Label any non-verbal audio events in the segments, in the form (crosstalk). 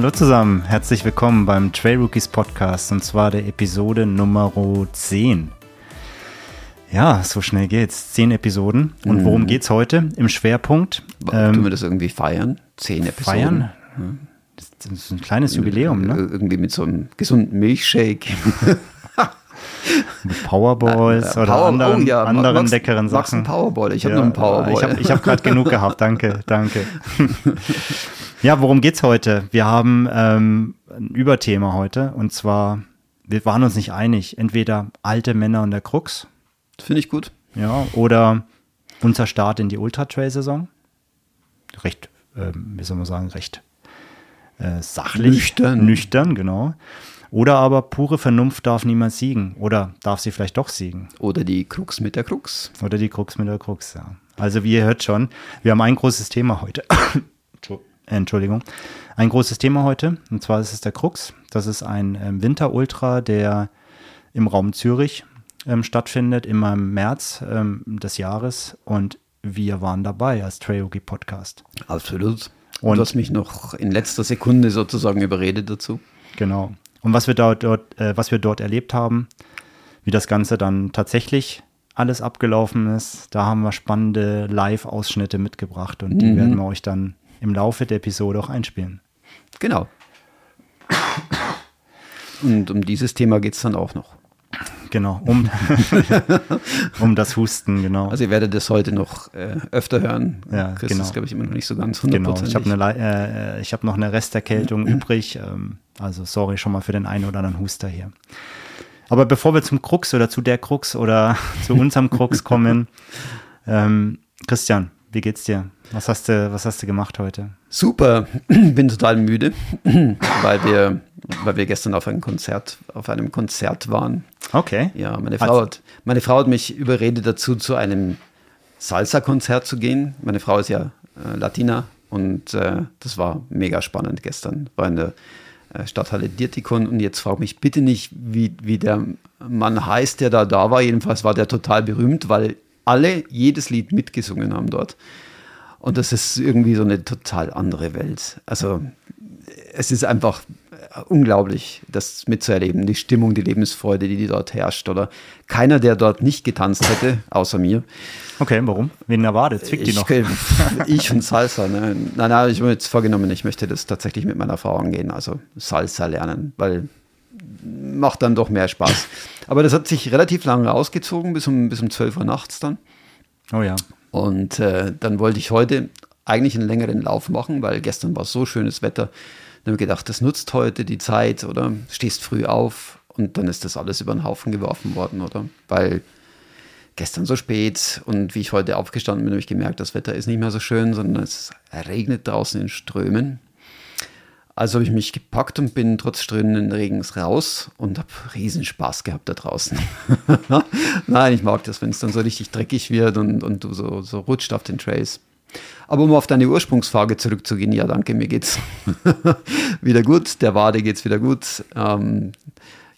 Hallo zusammen, herzlich willkommen beim Trail Rookies Podcast und zwar der Episode Nummer 10. Ja, so schnell geht's. Zehn Episoden. Und Mhm. worum geht's heute? Im Schwerpunkt. Ähm, Tun wir das irgendwie feiern? Zehn Episoden. Feiern? Das ist ein kleines Jubiläum, ne? Irgendwie mit so einem gesunden Milchshake. (laughs) Mit Powerballs Äh, oder Power- anderen, oh ja, anderen magst- leckeren magst Sachen. einen Powerball? Ich habe Ja, noch einen Powerball. Ich habe ich hab gerade genug gehabt, danke, danke. (laughs) ja, worum geht's heute? Wir haben ähm, ein Überthema heute und zwar, wir waren uns nicht einig, entweder alte Männer und der Krux, Finde ich gut. ja, oder unser Start in die Ultra-Trail-Saison. Recht, ähm, wie soll man sagen, recht äh, sachlich. Nüchtern. Nüchtern, genau. Oder aber pure Vernunft darf niemals siegen. Oder darf sie vielleicht doch siegen. Oder die Krux mit der Krux. Oder die Krux mit der Krux, ja. Also wie ihr hört schon, wir haben ein großes Thema heute. Entschu- (coughs) Entschuldigung. Ein großes Thema heute, und zwar ist es der Krux. Das ist ein ähm, Winterultra, der im Raum Zürich ähm, stattfindet, immer im März ähm, des Jahres. Und wir waren dabei als Trailhockey Podcast. Absolut. Und- Und du hast mich noch in letzter Sekunde sozusagen überredet dazu. Genau. Und was wir dort, dort äh, was wir dort erlebt haben, wie das Ganze dann tatsächlich alles abgelaufen ist, da haben wir spannende Live-Ausschnitte mitgebracht und die werden wir euch dann im Laufe der Episode auch einspielen. Genau. Und um dieses Thema geht es dann auch noch. Genau, um, (laughs) um das Husten, genau. Also ihr werdet das heute noch äh, öfter hören. Ja, Chris genau. ist, glaube ich, immer noch nicht so ganz genau, hundertprozentig. ich habe äh, ich hab noch eine Resterkältung (clears throat) übrig. Ähm, also sorry schon mal für den einen oder anderen Huster hier. Aber bevor wir zum Krux oder zu der Krux oder (laughs) zu unserem Krux kommen, ähm, Christian, wie geht's dir? Was hast du, was hast du gemacht heute? Super, (clears throat) bin total müde, (clears throat) weil wir, weil wir gestern auf einem Konzert, auf einem Konzert waren. Okay. Ja, meine Frau, hat, meine Frau hat mich überredet dazu, zu einem Salsa-Konzert zu gehen. Meine Frau ist ja äh, Latina und äh, das war mega spannend gestern. War in der Stadthalle Dirtikon und jetzt frag mich bitte nicht, wie, wie der Mann heißt, der da da war. Jedenfalls war der total berühmt, weil alle jedes Lied mitgesungen haben dort. Und das ist irgendwie so eine total andere Welt. Also es ist einfach äh, unglaublich, das mitzuerleben. Die Stimmung, die Lebensfreude, die dort herrscht. Oder keiner, der dort nicht getanzt hätte, außer mir. Okay, warum? Wen erwartet? Zwickt die Ich, noch? (laughs) ich und Salsa. Ne? Nein, nein, ich habe mir jetzt vorgenommen, ich möchte das tatsächlich mit meiner Frau angehen. Also Salsa lernen, weil macht dann doch mehr Spaß. Aber das hat sich relativ lange ausgezogen, bis um, bis um 12 Uhr nachts dann. Oh ja. Und äh, dann wollte ich heute eigentlich einen längeren Lauf machen, weil gestern war so schönes Wetter. Dann habe ich gedacht, das nutzt heute die Zeit oder stehst früh auf und dann ist das alles über den Haufen geworfen worden, oder? Weil gestern so spät und wie ich heute aufgestanden bin, habe ich gemerkt, das Wetter ist nicht mehr so schön, sondern es regnet draußen in Strömen. Also habe ich mich gepackt und bin trotz strömenden Regens raus und habe riesen Spaß gehabt da draußen. (laughs) Nein, ich mag das, wenn es dann so richtig dreckig wird und, und du so, so rutscht auf den Trails. Aber um auf deine Ursprungsfrage zurückzugehen, ja, danke, mir geht's (laughs) wieder gut. Der Wade geht's wieder gut. Ähm,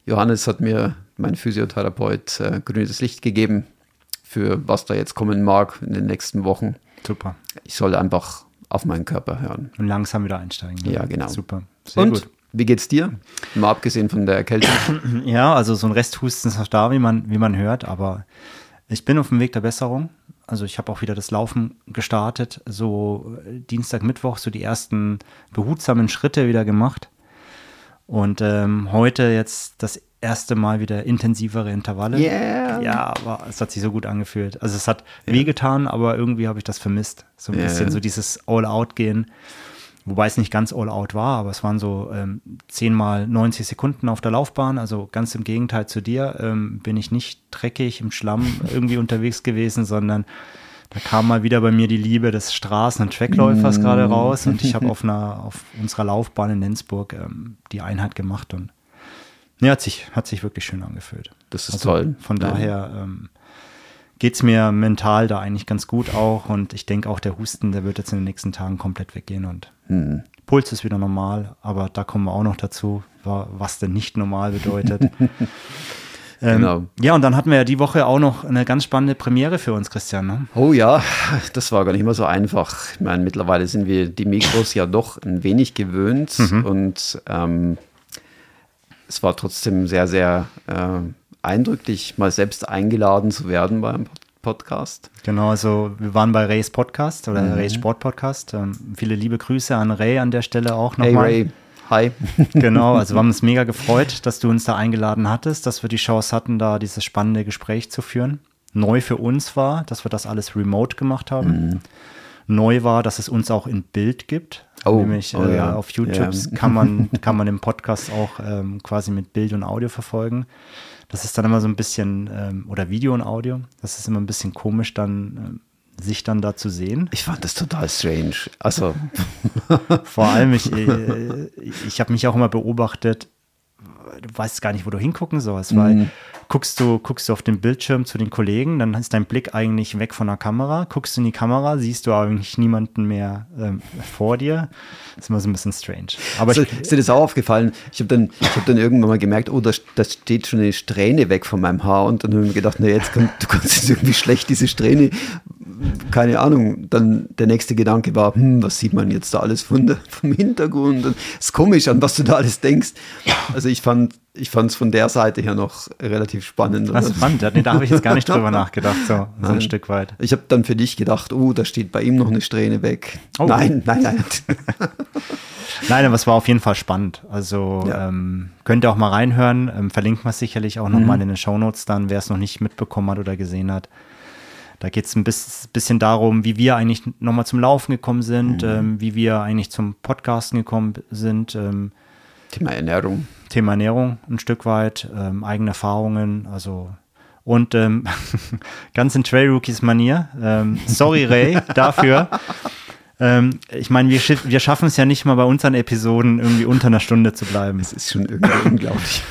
Johannes hat mir, mein Physiotherapeut, äh, grünes Licht gegeben für was da jetzt kommen mag in den nächsten Wochen. Super. Ich soll einfach auf meinen Körper hören. Und langsam wieder einsteigen. ne? Ja, genau. Super. Sehr Und gut. wie geht's dir? Mal abgesehen von der Erkältung. (clears throat) Ja, also so ein Resthusten ist noch da, wie man, wie man hört, aber ich bin auf dem Weg der Besserung. Also ich habe auch wieder das Laufen gestartet, so äh, Dienstag, Mittwoch, so die ersten behutsamen Schritte wieder gemacht. Und ähm, heute jetzt das erste Mal wieder intensivere Intervalle. Yeah. Ja, aber es hat sich so gut angefühlt. Also es hat wehgetan, aber irgendwie habe ich das vermisst. So ein Ja. bisschen so dieses All-Out-Gehen. Wobei es nicht ganz All-Out war, aber es waren so ähm, 10 mal 90 Sekunden auf der Laufbahn. Also ganz im Gegenteil zu dir ähm, bin ich nicht dreckig im Schlamm (laughs) irgendwie unterwegs gewesen, sondern da kam mal wieder bei mir die Liebe des Straßen- und Trackläufers gerade raus. Und ich habe (laughs) auf einer auf unserer Laufbahn in Lenzburg ähm, die Einheit gemacht und ja, hat sich, hat sich wirklich schön angefühlt. Das ist Also toll. Von Ja. daher ähm, geht es mir mental da eigentlich ganz gut auch und ich denke auch der Husten, der wird jetzt in den nächsten Tagen komplett weggehen und Hm. Puls ist wieder normal, aber da kommen wir auch noch dazu, wa- was denn nicht normal bedeutet. (laughs) Ähm, genau. Ja, und dann hatten wir ja die Woche auch noch eine ganz spannende Premiere für uns, Christian. Ne? Oh ja, das war gar nicht mal so einfach. Ich meine, mittlerweile sind wir die Mikros ja doch ein wenig gewöhnt mhm. und ähm, es war trotzdem sehr, sehr äh, eindrücklich, mal selbst eingeladen zu werden beim Podcast. Genau, also wir waren bei Rays Podcast oder mhm. Rays Sport Podcast. Ähm, viele liebe Grüße an Ray an der Stelle auch nochmal. Hey Ray. Hi. (laughs) genau, also wir haben uns mega gefreut, dass du uns da eingeladen hattest, dass wir die Chance hatten, da dieses spannende Gespräch zu führen. Neu für uns war, dass wir das alles remote gemacht haben. Mhm. Neu war, dass es uns auch in Bild gibt. Oh, Nämlich oh, äh, ja. auf YouTube ja. kann, man, kann man den Podcast auch ähm, quasi mit Bild und Audio verfolgen. Das ist dann immer so ein bisschen, ähm, oder Video und Audio, das ist immer ein bisschen komisch dann, ähm, sich dann da zu sehen. Ich fand das total strange. Also. (laughs) Vor allem, ich, äh, ich habe mich auch immer beobachtet, du weißt gar nicht, wo du hingucken sollst, weil mhm guckst du, guckst du auf den Bildschirm zu den Kollegen, dann ist dein Blick eigentlich weg von der Kamera. Guckst du in die Kamera, siehst du eigentlich niemanden mehr ähm, vor dir. Das ist immer so ein bisschen strange. Aber also, ich, ist dir das auch aufgefallen? Ich habe dann, hab dann irgendwann mal gemerkt, oh, da, da steht schon eine Strähne weg von meinem Haar und dann habe ich mir gedacht, na jetzt kann, du kannst jetzt irgendwie schlecht diese Strähne keine Ahnung, dann der nächste Gedanke war, hm, was sieht man jetzt da alles von der, vom Hintergrund? Und es ist komisch, an was du da alles denkst. Also ich fand ich es von der Seite her noch relativ spannend. Das ist spannend, nee, da habe ich jetzt gar nicht drüber (laughs) nachgedacht, so, so ein Stück weit. Ich habe dann für dich gedacht, oh, da steht bei ihm noch eine Strähne weg. Oh. Nein, nein, nein. (laughs) nein, aber es war auf jeden Fall spannend. Also ja. ähm, könnt ihr auch mal reinhören, ähm, verlinkt man sicherlich auch nochmal mhm. in den Shownotes dann, wer es noch nicht mitbekommen hat oder gesehen hat. Da geht es ein bisschen darum, wie wir eigentlich nochmal zum Laufen gekommen sind, mhm. ähm, wie wir eigentlich zum Podcasten gekommen sind. Ähm, Thema Ernährung. Thema Ernährung ein Stück weit, ähm, eigene Erfahrungen, also und ähm, (laughs) ganz in Trail Rookies Manier. Ähm, sorry, Ray, (laughs) dafür. Ähm, ich meine, wir, wir schaffen es ja nicht mal bei unseren Episoden irgendwie unter einer Stunde zu bleiben. Das ist schon irgendwie (laughs) unglaublich.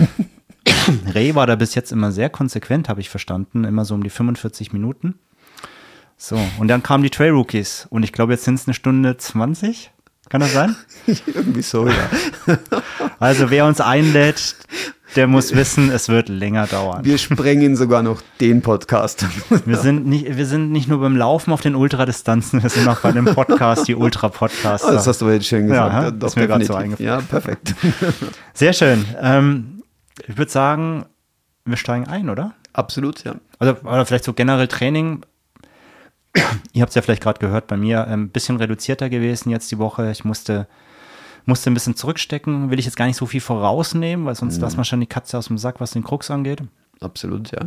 Ray war da bis jetzt immer sehr konsequent, habe ich verstanden. Immer so um die 45 Minuten. So, und dann kamen die Trail Rookies und ich glaube, jetzt sind es eine Stunde 20. Kann das sein? (laughs) Irgendwie so, ja. (laughs) also wer uns einlädt, der muss wissen, es wird länger dauern. Wir sprengen sogar noch den Podcast. (laughs) wir, sind nicht, wir sind nicht nur beim Laufen auf den Ultradistanzen, wir sind auch bei dem Podcast, die Ultra-Podcaster. Oh, das hast du jetzt schön gesagt. Ja, das ist mir gerade so eingefallen. Ja, perfekt. Sehr schön. Ähm, ich würde sagen, wir steigen ein, oder? Absolut, ja. Also, oder vielleicht so generell Training Ihr habt es ja vielleicht gerade gehört, bei mir ein ähm, bisschen reduzierter gewesen jetzt die Woche. Ich musste, musste ein bisschen zurückstecken. Will ich jetzt gar nicht so viel vorausnehmen, weil sonst mhm. lassen wir schon die Katze aus dem Sack, was den Krux angeht. Absolut, ja.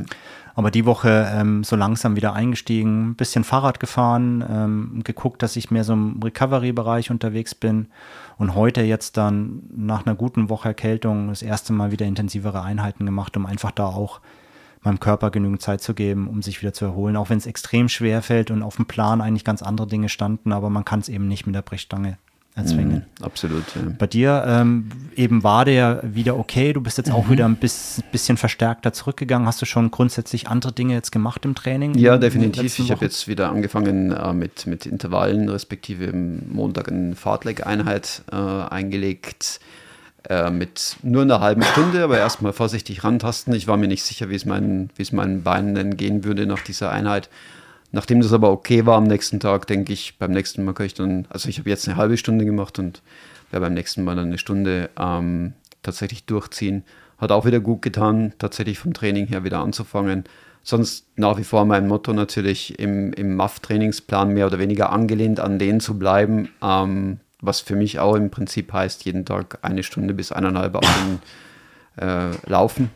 Aber die Woche ähm, so langsam wieder eingestiegen, ein bisschen Fahrrad gefahren, ähm, geguckt, dass ich mehr so im Recovery-Bereich unterwegs bin. Und heute jetzt dann nach einer guten Woche Erkältung das erste Mal wieder intensivere Einheiten gemacht, um einfach da auch meinem Körper genügend Zeit zu geben, um sich wieder zu erholen, auch wenn es extrem schwer fällt und auf dem Plan eigentlich ganz andere Dinge standen, aber man kann es eben nicht mit der Brechstange erzwingen. Mm, absolut. Ja. Bei dir ähm, eben war der wieder okay, du bist jetzt auch mhm. wieder ein bisschen verstärkter zurückgegangen. Hast du schon grundsätzlich andere Dinge jetzt gemacht im Training? Ja, definitiv. Ich habe jetzt wieder angefangen äh, mit, mit Intervallen, respektive Montag eine Fahrtleg-Einheit äh, eingelegt äh, mit nur einer halben Stunde, aber erstmal vorsichtig rantasten. Ich war mir nicht sicher, wie es meinen, wie es meinen Beinen denn gehen würde nach dieser Einheit. Nachdem das aber okay war am nächsten Tag, denke ich, beim nächsten Mal kann ich dann, also ich habe jetzt eine halbe Stunde gemacht und werde beim nächsten Mal dann eine Stunde ähm, tatsächlich durchziehen. Hat auch wieder gut getan, tatsächlich vom Training her wieder anzufangen. Sonst nach wie vor mein Motto natürlich im, im MAF-Trainingsplan mehr oder weniger angelehnt an den zu bleiben, ähm, was für mich auch im Prinzip heißt, jeden Tag eine Stunde bis eineinhalb Stunden (laughs) äh, laufen.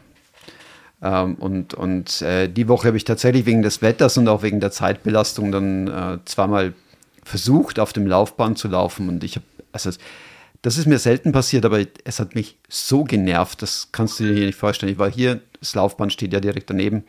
Ähm, und und äh, die Woche habe ich tatsächlich wegen des Wetters und auch wegen der Zeitbelastung dann äh, zweimal versucht, auf dem Laufbahn zu laufen. Und ich habe, also das ist mir selten passiert, aber es hat mich so genervt, das kannst du dir nicht vorstellen. Ich war hier, das Laufband steht ja direkt daneben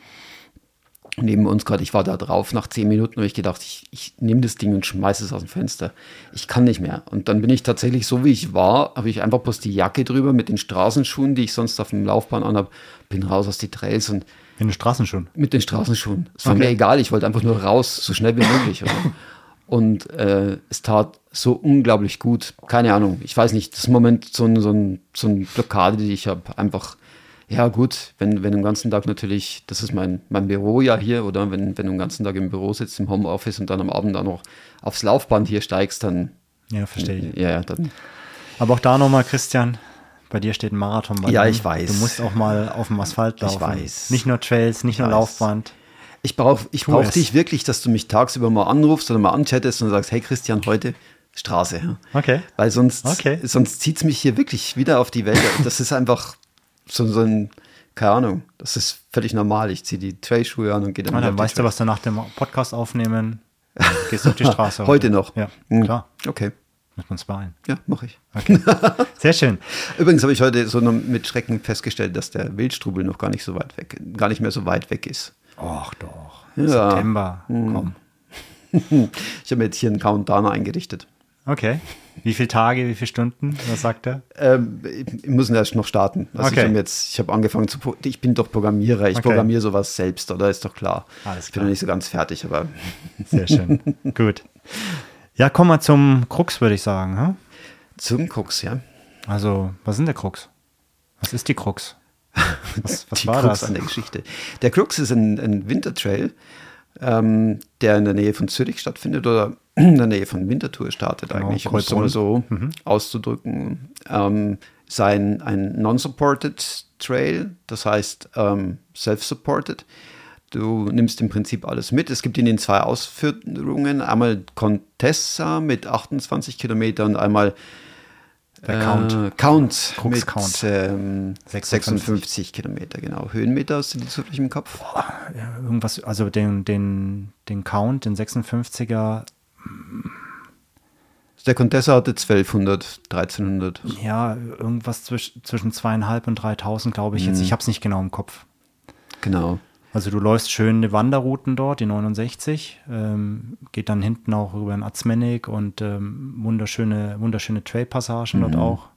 neben uns gerade, ich war da drauf, nach zehn Minuten habe ich gedacht, ich, ich nehme das Ding und schmeiße es aus dem Fenster. Ich kann nicht mehr. Und dann bin ich tatsächlich so, wie ich war, habe ich einfach bloß die Jacke drüber mit den Straßenschuhen, die ich sonst auf dem Laufbahn anhabe, bin raus aus die Trails und in den Straßenschuhen? Mit den Straßenschuhen. Es war okay. mir egal, ich wollte einfach nur raus, so schnell wie möglich. (laughs) und äh, es tat so unglaublich gut. Keine Ahnung, ich weiß nicht, das ist im Moment so, ein, so, ein, so eine Blockade, die ich habe. Einfach Ja, gut, wenn, wenn du den ganzen Tag natürlich, das ist mein, mein Büro ja hier, oder wenn, wenn du den ganzen Tag im Büro sitzt, im Homeoffice und dann am Abend dann noch aufs Laufband hier steigst, dann. Ja, verstehe ich. Ja, ja, dann. Aber auch da nochmal, Christian, bei dir steht ein Marathon bei Ja, ich weiß. Du musst auch mal auf dem Asphalt laufen. weiß. Nicht nur Trails, nicht nur weiß. Laufband. Ich brauche ich brauch es. dich wirklich, dass du mich tagsüber mal anrufst oder mal anchattest und sagst, hey Christian, heute Straße. Okay. Weil sonst, Okay. sonst zieht es mich hier wirklich wieder auf die Welt. Das ist einfach so, so ein, keine Ahnung, das ist völlig normal. Ich ziehe die Trailschuhe an und gehe dann, Na, wieder dann weißt du, was du nach dem Podcast aufnehmen, gehst auf die (laughs) Straße. Heute noch. Ja, Hm. klar. Okay, Müssen wir uns beeilen. ja, mache ich. Okay. (laughs) Sehr schön. Übrigens habe ich heute so mit Schrecken festgestellt, dass der Wildstrubel noch gar nicht so weit weg, gar nicht mehr so weit weg ist. Och doch. Ja. September. Komm. (laughs) Ich habe mir jetzt hier einen Countdown eingerichtet. Okay. Wie viele Tage, wie viele Stunden? Was sagt er? Ähm, ich muss erst noch starten. Also Okay. ich, hab jetzt, ich habe angefangen zu, ich bin doch Programmierer, ich Okay. programmiere sowas selbst, oder ist doch klar. Alles Ich bin klar. noch nicht so ganz fertig, aber (laughs) Sehr schön. Gut. Ja, kommen wir zum Krux, würde ich sagen. hm? zum Krux, ja. Also, was ist denn der Krux? Was ist die Krux? (laughs) Was, was Die war Krux das? an der Geschichte. Der Krux ist ein, ein Wintertrail, ähm, der in der Nähe von Zürich stattfindet oder in der Nähe von Winterthur startet Genau, eigentlich, um es mal so Mhm. auszudrücken. Ähm, sein ein non-supported Trail, das heißt ähm, self-supported. Du nimmst im Prinzip alles mit. Es gibt ihn in zwei Ausführungen. Einmal Contessa mit 28 Kilometern, einmal Der Count. äh, Count Krux mit Count. Ähm, 56. 56 Kilometer, genau. Höhenmeter hast du die zufällig im Kopf? Ja, irgendwas, also den, den, den Count, den 56er, Der Contessa hatte 1200, 1300. ja, irgendwas zwisch, zwischen zweieinhalb und 3000, glaube ich jetzt. Ich habe es nicht genau im Kopf. Genau. Also du läufst schöne Wanderrouten dort, die 69, ähm, geht dann hinten auch über den Atzmennig und ähm, wunderschöne, wunderschöne Trailpassagen dort auch.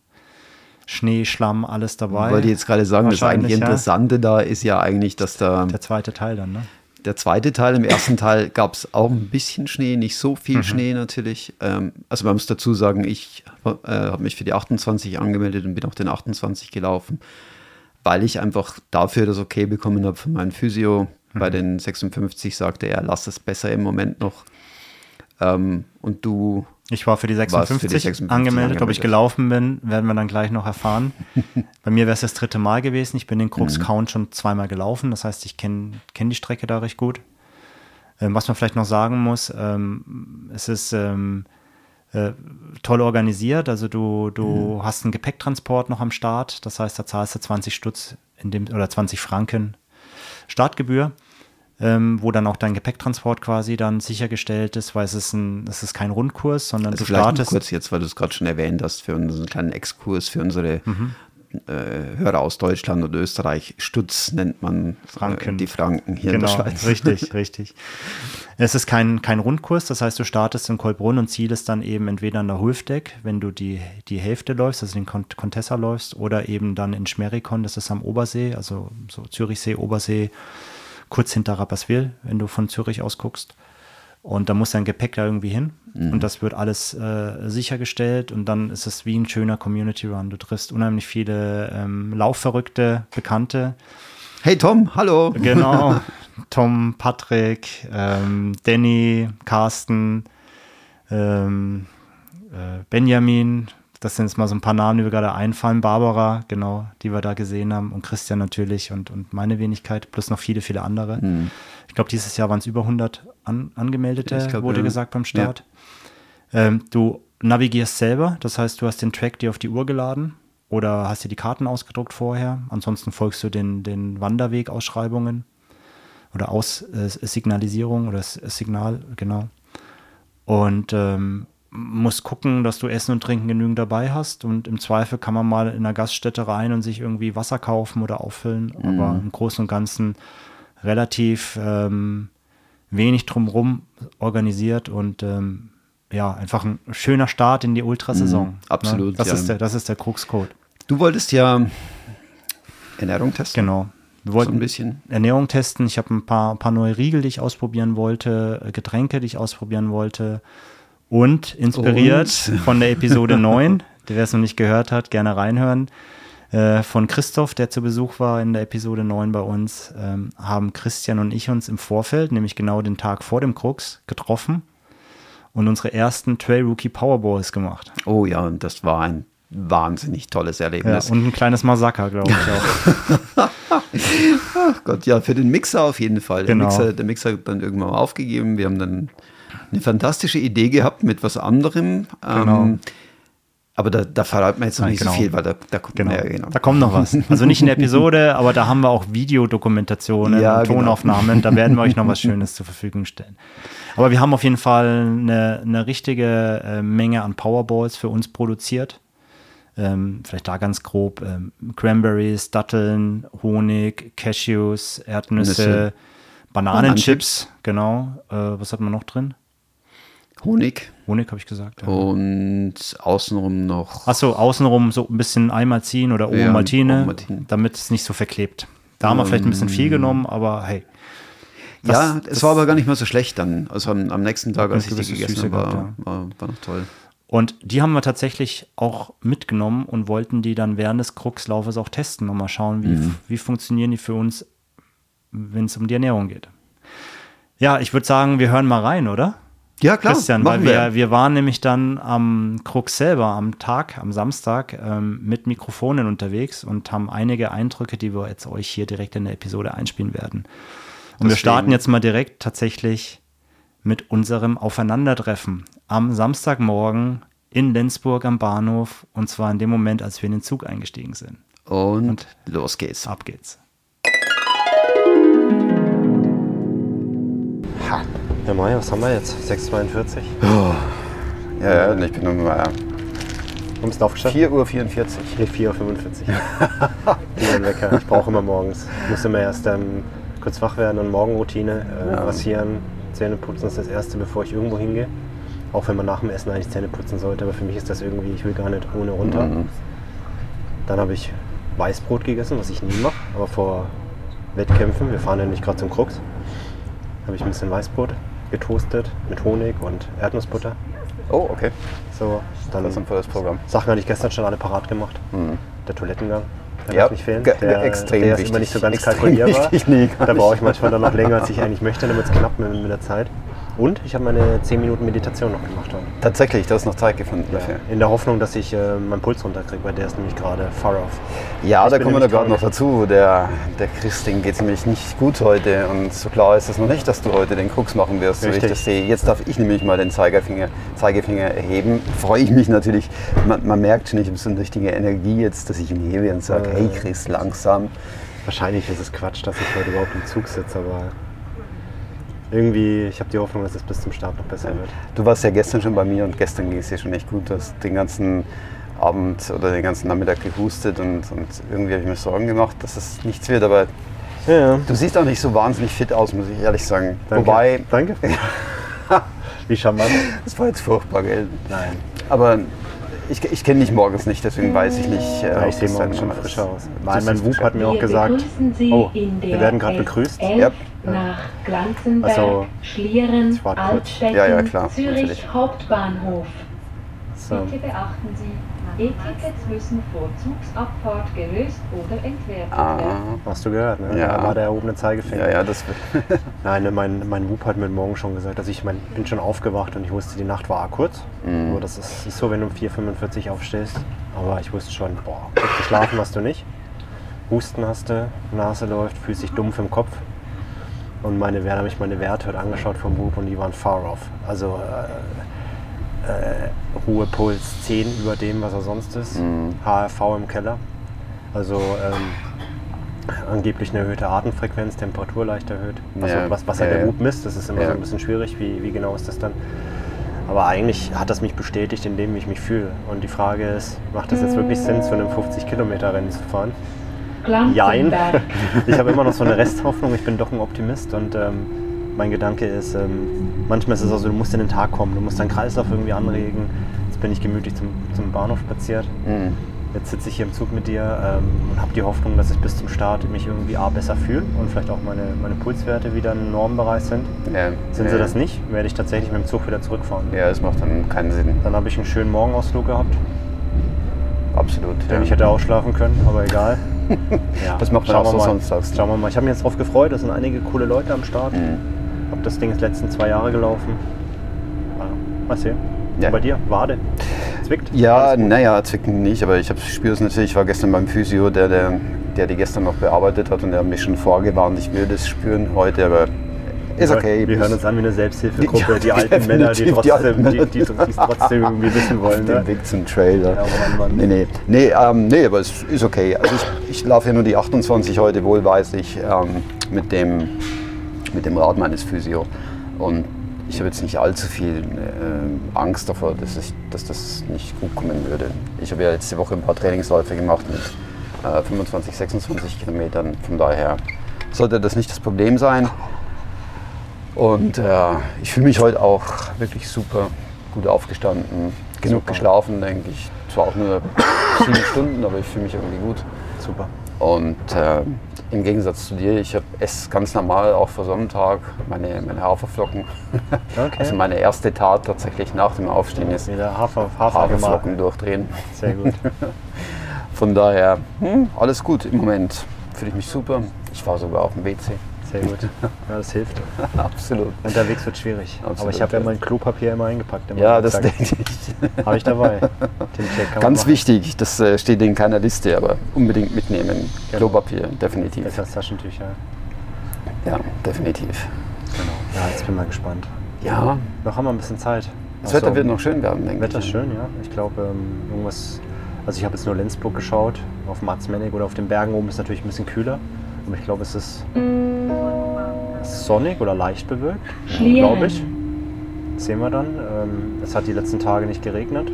Schnee, Schlamm, alles dabei. Ich wollte jetzt gerade sagen, das eigentlich ja. Interessante da ist ja eigentlich, dass da Der zweite Teil dann, ne? der zweite Teil, im ersten Teil gab es auch ein bisschen Schnee, nicht so viel Mhm. Schnee natürlich. Ähm, also man muss dazu sagen, ich äh, habe mich für die 28 angemeldet und bin auch den 28 gelaufen, weil ich einfach dafür das okay bekommen habe von meinem Physio. Bei Mhm. den 56 sagte er, lass es besser im Moment noch. Ähm, und du Ich war für die Warst für 56, die 56 angemeldet. Ob ich angemeldet. gelaufen bin, werden wir dann gleich noch erfahren. (laughs) Bei mir wäre es das dritte Mal gewesen. Ich bin den Crux Mhm. Count schon zweimal gelaufen. Das heißt, ich kenne kenn die Strecke da recht gut. Ähm, was man vielleicht noch sagen muss, ähm, es ist ähm, äh, toll organisiert. Also du, du Mhm. hast einen Gepäcktransport noch am Start. Das heißt, da zahlst du 20 Stutz in dem, oder 20 Franken Startgebühr, ähm, wo dann auch dein Gepäcktransport quasi dann sichergestellt ist, weil es ist, ein, es ist kein Rundkurs, sondern Also du vielleicht startest. kurz jetzt, weil du es gerade schon erwähnt hast, für unseren kleinen Exkurs für unsere Mhm. Äh, Hörer aus Deutschland und Österreich. Stutz nennt man Franken. Äh, die Franken hier genau, in der Schweiz. richtig, (laughs) richtig. Es ist kein, kein Rundkurs, das heißt, du startest in Kolbrunn und zielst dann eben entweder an der Hulfdeck, wenn du die, die Hälfte läufst, also den Cont- Contessa läufst, oder eben dann in Schmerikon, das ist am Obersee, also so Zürichsee, Obersee, kurz hinter Rapperswil, wenn du von Zürich aus guckst. Und da muss dein Gepäck da irgendwie hin. Mhm. Und das wird alles äh, sichergestellt. Und dann ist es wie ein schöner Community Run. Du triffst unheimlich viele ähm, laufverrückte Bekannte. Hey Tom, hallo. Genau. (laughs) Tom, Patrick, ähm, Danny, Carsten, ähm, äh, Benjamin. Das sind jetzt mal so ein paar Namen, die mir gerade einfallen. Barbara, genau, die wir da gesehen haben. Und Christian natürlich und, und meine Wenigkeit, plus noch viele, viele andere. Ich glaube, dieses Jahr waren es über 100 an, Angemeldete, Ich glaub, wurde ja. gesagt beim Start. Ähm, du navigierst selber, das heißt, du hast den Track dir auf die Uhr geladen oder hast dir die Karten ausgedruckt vorher. Ansonsten folgst du den, den Wanderwegausschreibungen oder Aus, äh, Signalisierung oder S- Signal, genau. Und ähm, musst gucken, dass du Essen und Trinken genügend dabei hast. Und im Zweifel kann man mal in einer Gaststätte rein und sich irgendwie Wasser kaufen oder auffüllen. Aber im Großen und Ganzen relativ ähm, wenig drumherum organisiert und ähm, ja, einfach ein schöner Start in die Ultrasaison. Mhm, absolut, Ne? Das, ja. ist der, das ist der Kruxcode. Du wolltest ja Ernährung testen. Genau. Wir So wollten ein bisschen. Ernährung testen. Ich habe ein paar, paar neue Riegel, die ich ausprobieren wollte, äh, Getränke, die ich ausprobieren wollte. Und inspiriert Und? von der Episode (laughs) 9, der wer es noch nicht gehört hat, gerne reinhören. Äh, von Christoph, der zu Besuch war in der Episode 9 bei uns, ähm, haben Christian und ich uns im Vorfeld, nämlich genau den Tag vor dem Krux, getroffen und unsere ersten Trail Rookie Powerballs gemacht. Oh ja, und das war ein wahnsinnig tolles Erlebnis. Ja, und ein kleines Massaker, glaube ich auch. (laughs) Ach Gott, ja, für den Mixer auf jeden Fall. Genau. Der, Mixer, der Mixer hat dann irgendwann mal aufgegeben. Wir haben dann eine fantastische Idee gehabt mit was anderem. Genau. Ähm, aber da, da verraten wir jetzt noch Nein, nicht genau. so viel, weil da, da kommt Genau. ja, genau. Da kommt noch was. Also nicht in der Episode, (laughs) aber da haben wir auch Videodokumentationen Ja, genau. Tonaufnahmen. Da werden wir euch noch was (laughs) Schönes zur Verfügung stellen. Aber wir haben auf jeden Fall eine, eine richtige äh, Menge an Powerballs für uns produziert. Ähm, vielleicht da ganz grob: ähm, Cranberries, Datteln, Honig, Cashews, Erdnüsse, Nüsse. Bananenchips. Genau. Äh, was hat man noch drin? Honig Honig habe ich gesagt. Ja. und außenrum noch. Achso, außenrum so ein bisschen einmal ziehen oder Ja, Ovomaltine, Ovomaltine. damit es nicht so verklebt. Da haben wir vielleicht ein bisschen viel genommen, aber hey. Das- ja, es war aber gar nicht mal so schlecht dann. Also am, am nächsten Tag, als ich die gegessen Süße habe, war, gehabt, war, war noch toll. Und die haben wir tatsächlich auch mitgenommen und wollten die dann während des Kruxlaufes auch testen und mal schauen, wie, Mhm. wie funktionieren die für uns, wenn es um die Ernährung geht. Ja, ich würde sagen, wir hören mal rein, oder? Ja, klar. Christian, weil wir, wir waren nämlich dann am Krux selber am Tag, am Samstag, ähm, mit Mikrofonen unterwegs und haben einige Eindrücke, die wir jetzt euch hier direkt in der Episode einspielen werden. Und wir Deswegen- starten jetzt mal direkt tatsächlich mit unserem Aufeinandertreffen am Samstagmorgen in Lenzburg am Bahnhof und zwar in dem Moment, als wir in den Zug eingestiegen sind. Und, los geht's. Ab geht's. Ha. Ja, Mai, was haben wir jetzt? 6,42? Ja, ja, ich bin um äh, Warum bist du aufgestanden? 4.44 Uhr. Nee, 4.45 Uhr. Wie (laughs) Wecker. Ich brauche immer morgens. Ich muss immer erst ähm, kurz wach werden und Morgenroutine. Äh, Rasieren, Zähne putzen ist das Erste, bevor ich irgendwo hingehe. Auch wenn man nach dem Essen eigentlich Zähne putzen sollte. Aber für mich ist das irgendwie, ich will gar nicht ohne runter. Mhm. Dann habe ich Weißbrot gegessen, was ich nie mache. Aber vor Wettkämpfen, wir fahren ja nicht gerade zum Krux, habe ich ein bisschen Weißbrot getoastet mit Honig und Erdnussbutter. Oh, okay. So, dann Das ist ein volles Programm. Sachen hatte ich gestern schon alle parat gemacht. Der Toilettengang, der Ja, darf nicht fehlen. Der, extrem der ist wichtig. immer nicht so ganz Extrem kalkulierbar. wichtig, nee, da brauche ich manchmal dann noch länger, als ich eigentlich möchte, damit es knapp mit, mit der Zeit. Und ich habe meine 10 Minuten Meditation noch gemacht heute. Tatsächlich, du hast noch Zeit gefunden Ja, dafür. in der Hoffnung, dass ich äh, meinen Puls runterkriege, weil der ist nämlich gerade far off. Ja, Ich da kommen wir da gerade noch dazu. Der, der Christin geht es nämlich nicht gut heute und so klar ist es noch nicht, dass du heute den Krux machen wirst, so wie ich Richtig. das sehe. Jetzt darf ich nämlich mal den Zeigefinger, Zeigefinger erheben. Freue ich mich natürlich. Man, man merkt schon, ich habe so eine richtige Energie jetzt, dass ich ihn hebe und sage, Äh. hey Chris, langsam. Wahrscheinlich ist es Quatsch, dass ich heute überhaupt im Zug sitze, aber irgendwie, ich habe die Hoffnung, dass es bis zum Start noch besser wird. Du warst ja gestern schon bei mir und gestern ging es dir schon echt gut. Du hast den ganzen Abend oder den ganzen Nachmittag gehustet und, und irgendwie habe ich mir Sorgen gemacht, dass es nichts wird. Aber Ja, ja. du siehst auch nicht so wahnsinnig fit aus, muss ich ehrlich sagen. Danke. Wobei, Danke. (laughs) Wie charmant. das war jetzt furchtbar, gell? Nein. Aber ich, ich kenne dich morgens nicht, deswegen weiß ich nicht. äh, Ja, ob ich sehe das morgen dann schon frischer aus. Mein, Wub hat mir auch Wir gesagt, oh, wir werden gerade begrüßt. S11 Ja. Nach Glanzenberg, Also, Schlieren. Altstetten, Ja, ja, klar, Zürich natürlich. Hauptbahnhof. So. Bitte beachten Sie, E-Tickets müssen vor Zugsabfahrt gelöst oder entwertet Ah, werden. Hast du gehört, ne? Ja. Da war der erhobene Zeigefinger. ja, ja, das (laughs) Nein, ne, mein, mein Wub hat mir morgen schon gesagt, also ich mein, bin schon aufgewacht und ich wusste, die Nacht war kurz. Mhm. Aber das ist nicht so, wenn du um 4.45 Uhr aufstehst. Aber ich wusste schon, boah, gut geschlafen hast du nicht. Husten hast du, Nase läuft, fühlst dich dumpf im Kopf. Und meine Werte, habe ich meine Werte heute angeschaut vom Wub und die waren far off. Also äh, äh, Ruhepuls 10 über dem, was er sonst ist. Mhm. HRV im Keller. Also ähm, angeblich eine erhöhte Atemfrequenz, Temperatur leicht erhöht. Also Ja, was, was ja, halt der ja. Wub misst, das ist immer Ja. so ein bisschen schwierig, wie, wie genau ist das dann. Aber eigentlich hat das mich bestätigt in dem, wie ich mich fühle. Und die Frage ist, macht das jetzt wirklich Sinn, zu einem 50-Kilometer-Rennen zu fahren? Jein. (laughs) Ich habe immer noch so eine Resthoffnung, ich bin doch ein Optimist und ähm, mein Gedanke ist, ähm, manchmal ist es auch so, du musst in den Tag kommen, du musst deinen Kreislauf irgendwie anregen. Jetzt bin ich gemütlich zum, zum Bahnhof spaziert. Mhm. Jetzt sitze ich hier im Zug mit dir ähm, und habe die Hoffnung, dass ich bis zum Start mich irgendwie A besser fühle und vielleicht auch meine, meine Pulswerte wieder im Normbereich sind. ja, Sind ja, sie das nicht, werde ich tatsächlich mit dem Zug wieder zurückfahren. Ja, das macht dann keinen Sinn. Dann habe ich einen schönen Morgenausflug gehabt. absolut. Denn ja. ich hätte ausschlafen können, aber egal. Ja, Was macht man schauen auch so sonntags? Schauen wir mal. Ich habe mich jetzt drauf gefreut, da sind einige coole Leute am Start. Mhm. Hab das Ding ist letzten zwei Jahre gelaufen. Ja, mal sehen. Ja. Und bei dir? Wade? Zwickt? Ja, naja, zwicken nicht, aber ich spüre es natürlich. Ich war gestern beim Physio, der, der, der die gestern noch bearbeitet hat und der hat mich schon vorgewarnt, ich würde es spüren heute, aber ist Wir- okay. Wir hören uns an wie eine Selbsthilfegruppe, Ja, die alten Männer, die die trotzdem, die, die, die trotzdem irgendwie wissen wollen. dem Ne? Weg zum Trailer. Ja, Mann, Mann. Nee, nee, nee, ähm, nee, aber es ist okay. Also ich, ich laufe ja nur die 28 heute wohlweislich ähm, mit, dem, mit dem Rad meines Physio. Und ich habe jetzt nicht allzu viel äh, Angst davor, dass, ich, dass das nicht gut kommen würde. Ich habe ja letzte Woche ein paar Trainingsläufe gemacht mit äh, 25, 26 Kilometern. Von daher sollte das nicht das Problem sein. Und äh, ich fühle mich heute auch wirklich super gut aufgestanden. Genug Super. geschlafen, denke ich. Zwar auch nur sieben (coughs) Stunden, aber ich fühle mich irgendwie gut. Super. Und äh, im Gegensatz zu dir, ich esse ganz normal auch vor Sonntag meine, meine Haferflocken. Okay. Also meine erste Tat tatsächlich nach dem Aufstehen ist Wieder Hafer, Hafer Haferflocken gemacht. durchdrehen. Sehr gut. (laughs) Von daher, hm, alles gut im Moment. Fühle ich mich super. Ich war sogar auf dem WC. Sehr gut. Ja, das hilft. (laughs) Absolut. Unterwegs wird schwierig. Aber Absolut, ich habe ja mein Klopapier immer eingepackt. Im Ja, das denke ich. (laughs) Habe ich dabei. Ganz wichtig, das äh, steht in keiner Liste, aber unbedingt mitnehmen. Genau. Klopapier, definitiv. Besser als Taschentücher. Ja, definitiv. Genau. Ja, jetzt bin ich mal gespannt. Ja, Noch haben wir ein bisschen Zeit. das Wetter wird noch schön werden, denke Wetter ich. ist schön, ja. Ich glaube, ähm, irgendwas. Also, ich habe jetzt nur Lenzburg geschaut. Auf Matzmennig oder auf den Bergen oben ist natürlich ein bisschen kühler. Aber ich glaube, es ist sonnig oder leicht bewölkt, glaube ich. Das sehen wir dann. Ähm, es hat die letzten Tage nicht geregnet.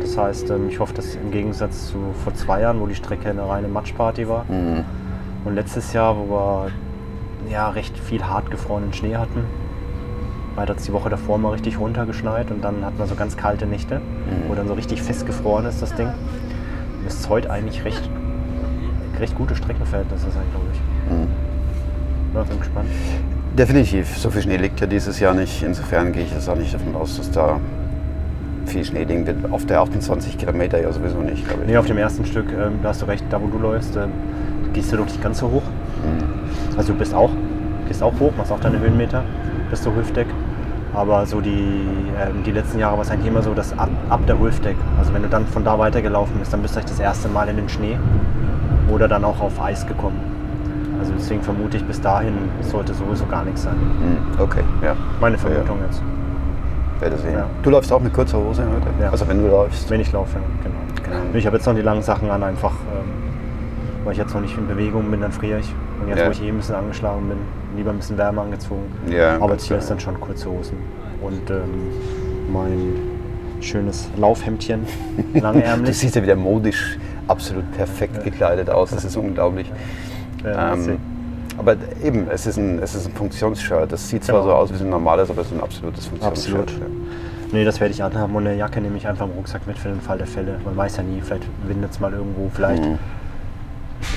Das heißt, ähm, ich hoffe, dass im Gegensatz zu vor zwei Jahren, wo die Strecke eine reine Matschparty war, Mhm. und letztes Jahr, wo wir ja, recht viel hart gefrorenen Schnee hatten, weil hat es die Woche davor mal richtig runtergeschneit und dann hatten wir so ganz kalte Nächte, wo dann so richtig festgefroren ist, das Ding. Und es ist heute eigentlich recht, recht gute Streckenverhältnisse sein, glaube ich. Mhm. Ja, bin gespannt. Definitiv. So viel Schnee liegt ja dieses Jahr nicht. Insofern gehe ich jetzt auch nicht davon aus, dass da viel Schnee liegen wird. Auf der 28 Kilometer ja sowieso nicht, glaube ich. Nee, auf dem ersten Stück, ähm, da hast du recht, da wo du läufst, ähm, gehst du doch nicht ganz so hoch. Mhm. Also du bist auch, gehst auch hoch, machst auch deine Höhenmeter, bist du Hüftdeck. Aber so die, ähm, die letzten Jahre war es eigentlich immer so, dass ab, ab der Hüftdeck, also wenn du dann von da weitergelaufen bist, dann bist du eigentlich das erste Mal in den Schnee oder dann auch auf Eis gekommen. Also deswegen vermute ich, bis dahin sollte sowieso gar nichts sein. Mhm. Okay, ja. Meine Vermutung jetzt. Werde sehen. Ja. Du läufst auch mit kurzer Hose heute? Ja. Also wenn du läufst. Wenn ich laufe, genau. Genau. Ich habe jetzt noch die langen Sachen an, einfach ähm, weil ich jetzt noch nicht in Bewegung bin, dann friere ich. Und jetzt, Ja. wo ich eh ein bisschen angeschlagen bin, lieber ein bisschen wärmer angezogen. Ja, Aber Ziel klar. ist dann schon kurze Hosen. Und ähm, mein schönes Laufhemdchen, (laughs) langärmlich. siehst ja wieder modisch absolut perfekt gekleidet aus. Das ist unglaublich. Ja, Ähm, aber eben, es ist ein, es ist ein Funktionsshirt. Das sieht zwar Genau. so aus wie ein normales, aber es ist ein absolutes Funktionsshirt. Absolut. Nee, das werde ich anhaben und eine Jacke nehme ich einfach im Rucksack mit für den Fall der Fälle. Man weiß ja nie, vielleicht windet es mal irgendwo, vielleicht Mhm.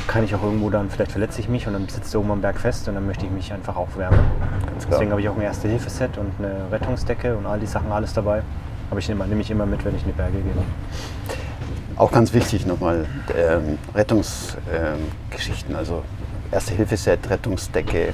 kann ich auch irgendwo dann, vielleicht verletze ich mich und dann sitzt oben am Berg fest und dann möchte ich mich einfach auch wärmen. Ganz klar. Deswegen habe ich auch ein Erste-Hilfe-Set und eine Rettungsdecke und all die Sachen alles dabei. Aber ich nehme, nehme ich immer mit, wenn ich in die Berge gehe. Auch ganz wichtig nochmal, ähm, Rettungsgeschichten, also Erste-Hilfe-Set, Rettungsdecke,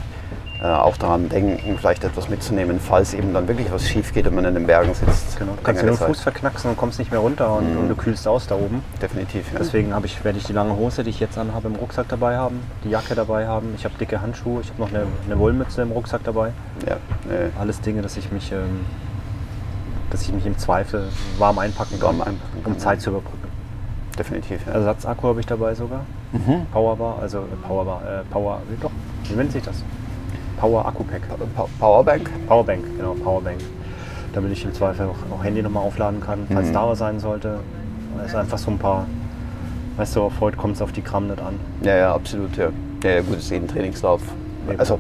äh, auch daran denken, vielleicht etwas mitzunehmen, falls eben dann wirklich was schief geht und man in den Bergen sitzt. Genau. Du kannst dir nur den. Fuß verknacksen und kommst nicht mehr runter und, Mhm. und du kühlst aus da oben. Definitiv, ja. Deswegen habe ich, werde ich die lange Hose, die ich jetzt anhabe, im Rucksack dabei haben, die Jacke dabei haben. Ich habe dicke Handschuhe, ich habe noch eine, eine Wollmütze im Rucksack dabei. ja, äh, Alles Dinge, dass ich mich, ähm, dass ich mich im Zweifel warm einpacken kann, Warm einpacken kann, um Zeit zu überbrücken. Definitiv, ja. Ersatzakku habe ich dabei sogar. Mhm. Powerbar, also äh, Powerbar, äh, Power, wie doch, wie nennt sich das? Power Akku Pack. Pa- Powerbank, Powerbank, genau, Powerbank. Damit ich im Zweifel auch, auch Handy nochmal aufladen kann, falls Mhm. da was sein sollte. Also einfach so ein paar, weißt du, auf heute kommt es auf die Gramm nicht an. ja, ja, absolut, ja. Ja, ja gut, es ist eh ein Trainingslauf. Eben. Also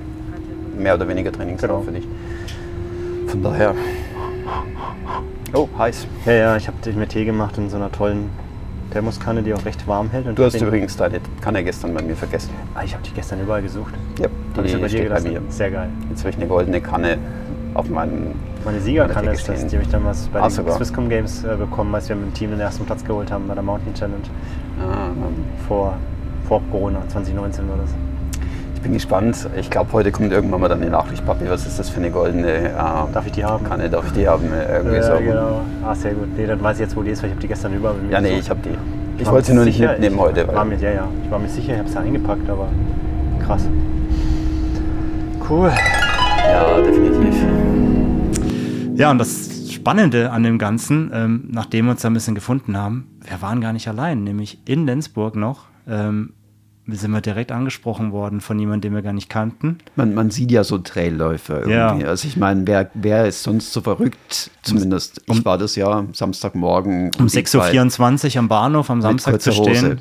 mehr oder weniger Trainingslauf Genau. für dich. Von daher. Oh, heiß. Ja, ja, ich habe mir Tee gemacht in so einer tollen Thermoskanne, die auch recht warm hält. Und Du hast übrigens deine Kanne gestern bei mir vergessen. Ah, ich habe dich gestern überall gesucht. Ja, die sie bei steht bei mir. Sehr geil. Jetzt habe ich eine goldene Kanne auf meinem Meine Siegerkanne Meine ist das, die habe ich damals bei Ah, den sogar. Swisscom Games äh, bekommen, als wir mit dem Team den ersten Platz geholt haben bei der Mountain Challenge. Ah, Vor, vor Corona, 2019 war das. Ich bin gespannt. Ich glaube, heute kommt irgendwann mal dann die Nachricht, Papi, was ist das für eine goldene äh, Darf ich die haben? Kanne? Darf ich die haben? Äh, Irgendwie Ja, so. genau. Ah, sehr gut. Nee, dann weiß ich jetzt, wo die ist, weil ich habe die gestern über mit mir Ja, nee, gesucht. ich habe die. Ich war wollte sie nur nicht sicher, mitnehmen ich heute. War Weil mir, ja, ja. Ich war mir sicher, ich habe sie eingepackt, aber krass. Cool. ja, definitiv. Ja, und das Spannende an dem Ganzen, ähm, nachdem wir uns da ein bisschen gefunden haben, wir waren gar nicht allein, nämlich in Lenzburg noch. Ähm, sind wir direkt angesprochen worden von jemandem, den wir gar nicht kannten. Man, man sieht ja so Trailläufer irgendwie. Ja. Also ich meine, wer, wer ist sonst so verrückt? Zumindest ich war das ja Samstagmorgen Um die Zeit 6.24 Uhr am Bahnhof am Samstag zu stehen. Hose.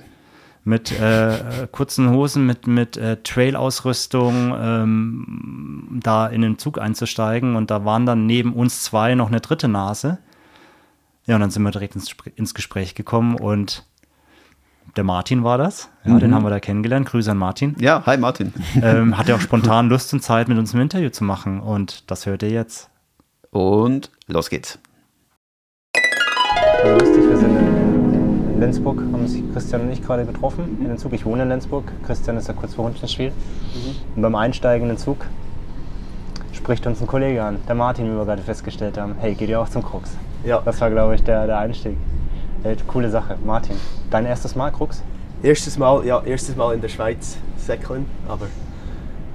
Mit äh, kurzen Hosen, mit, mit äh, Trail-Ausrüstung, ähm, da in den Zug einzusteigen. Und da waren dann neben uns zwei noch eine dritte Nase. Ja, und dann sind wir direkt ins, ins Gespräch gekommen und der Martin war das. Ja, Den haben wir da kennengelernt. Grüße an Martin. Ja, hi Martin. (laughs) Ähm, hatte auch spontan Lust und Zeit, mit uns ein Interview zu machen. Und das hört ihr jetzt. Und los geht's. Also lustig, wir sind in, Lenzburg, haben sich Christian und ich gerade getroffen in den Zug. Ich wohne in Lenzburg, Christian ist ja kurz vor Hundenspiel. Und beim Einsteigen in den Zug spricht uns ein Kollege an, der Martin, wie wir gerade festgestellt haben. Hey, geht ihr auch zum Krux? Ja. Das war, glaube ich, der, der Einstieg. Hey, coole Sache. Martin, dein erstes Mal Krux? Erstes Mal, ja, erstes Mal in der Schweiz säckeln, aber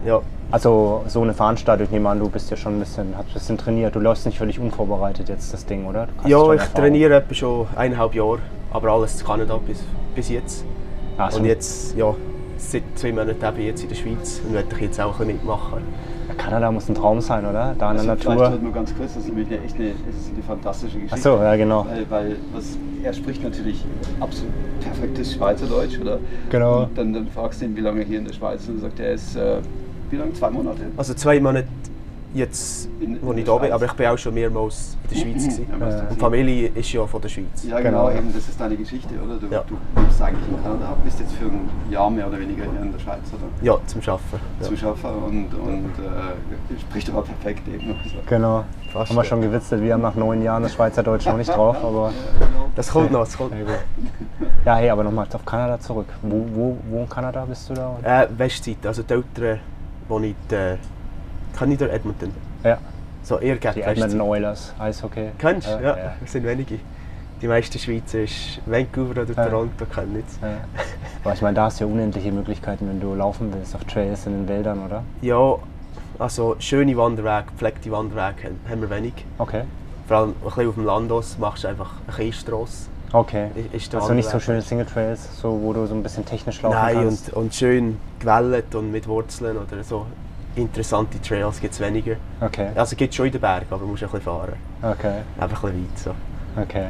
ja, Also so eine Veranstaltung, ich nehme an, du bist ja schon ein bisschen, hast ein bisschen trainiert. Du läufst nicht völlig unvorbereitet jetzt das Ding, oder? Ja ich trainiere etwa schon eineinhalb Jahre, aber alles in Kanada bis, bis jetzt. So. Und jetzt, ja, seit zwei Monaten ich jetzt in der Schweiz und werde ich jetzt auch mitmachen. Kanada muss ein Traum sein, oder? Da in der Also Natur. Vielleicht nur ganz kurz, das ist nämlich eine, echt eine, das ist eine fantastische Geschichte. Ach so, ja, genau. Weil, weil was, er spricht natürlich absolut perfektes Schweizerdeutsch, oder? Genau. Und dann, dann fragst du ihn, wie lange er hier in der Schweiz ist, und er sagt, er ist, äh, wie lange? Zwei Monate? Also zwei Monate jetzt, wo ich da bin, aber ich bin auch schon mehrmals in der Schweiz. gewesen. Ja, Und die Familie ist ja von der Schweiz. Ja, Genau. genau, eben, das ist deine Geschichte, oder? Du, Ja. du lebst eigentlich in Kanada, bist jetzt für ein Jahr mehr oder weniger hier in der Schweiz, oder? Ja, zum Arbeiten. Ja. Zuschauer und, und äh, spricht aber perfekt eben. Also, Genau. Fast, haben wir schon gewitzelt, wir haben nach neun Jahren das Schweizerdeutsch noch nicht drauf, aber Das kommt noch, das kommt. gut. Ja, hey, aber nochmal auf Kanada zurück. Wo, wo, wo in Kanada bist du da? Äh, Westzeit, also die Eltern wohnen in der, der Edmonton? Ja, So, eher gegen die. Edmonton Oilers, Eishockey. Kennst du? Ja, Ja, ja. das sind wenige. Die meisten Schweizer ist Vancouver oder. Toronto, kennen es. Ja. Aber ich meine, da hast du ja unendliche Möglichkeiten, wenn du laufen willst, auf Trails in den Wäldern, oder? Ja, also schöne Wanderwege, gepflegte Wanderwege haben, wir wenig. Okay. Vor allem ein bisschen auf dem Land aus machst du einfach eine Kiesstrasse. Okay. Ist- also nicht so schöne Single Trails, so, wo du so ein bisschen technisch laufen Nein, kannst. und, und schön gewellt und mit Wurzeln oder so. Interessante Trails gibt es weniger. Okay, Also gibt es schon in den Bergen, aber du musst ein bisschen fahren. okay, Einfach ein bisschen weit. So. okay.